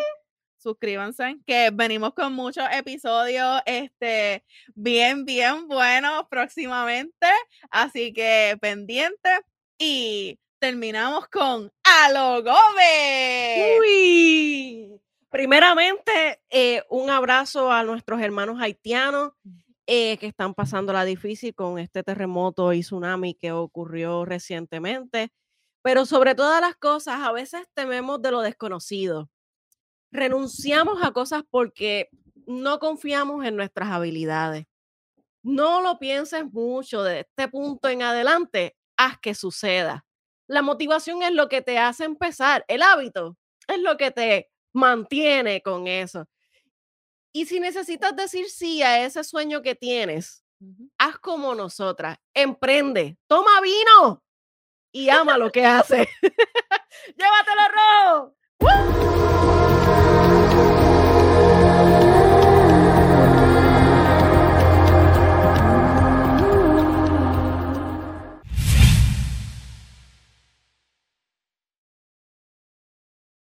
Suscríbanse, que venimos con muchos episodios este, bien, bien buenos próximamente. Así que pendiente. Y terminamos con Alo Gómez. Uy. Primeramente, eh, un abrazo a nuestros hermanos haitianos eh, que están pasando la difícil con este terremoto y tsunami que ocurrió recientemente. Pero sobre todas las cosas, a veces tememos de lo desconocido. Renunciamos a cosas porque no confiamos en nuestras habilidades. No lo pienses mucho de este punto en adelante, haz que suceda. La motivación es lo que te hace empezar, el hábito es lo que te mantiene con eso. Y si necesitas decir sí a ese sueño que tienes, haz como nosotras, emprende, toma vino y ama lo que haces. Llévatelo, Ro. ¡Woo!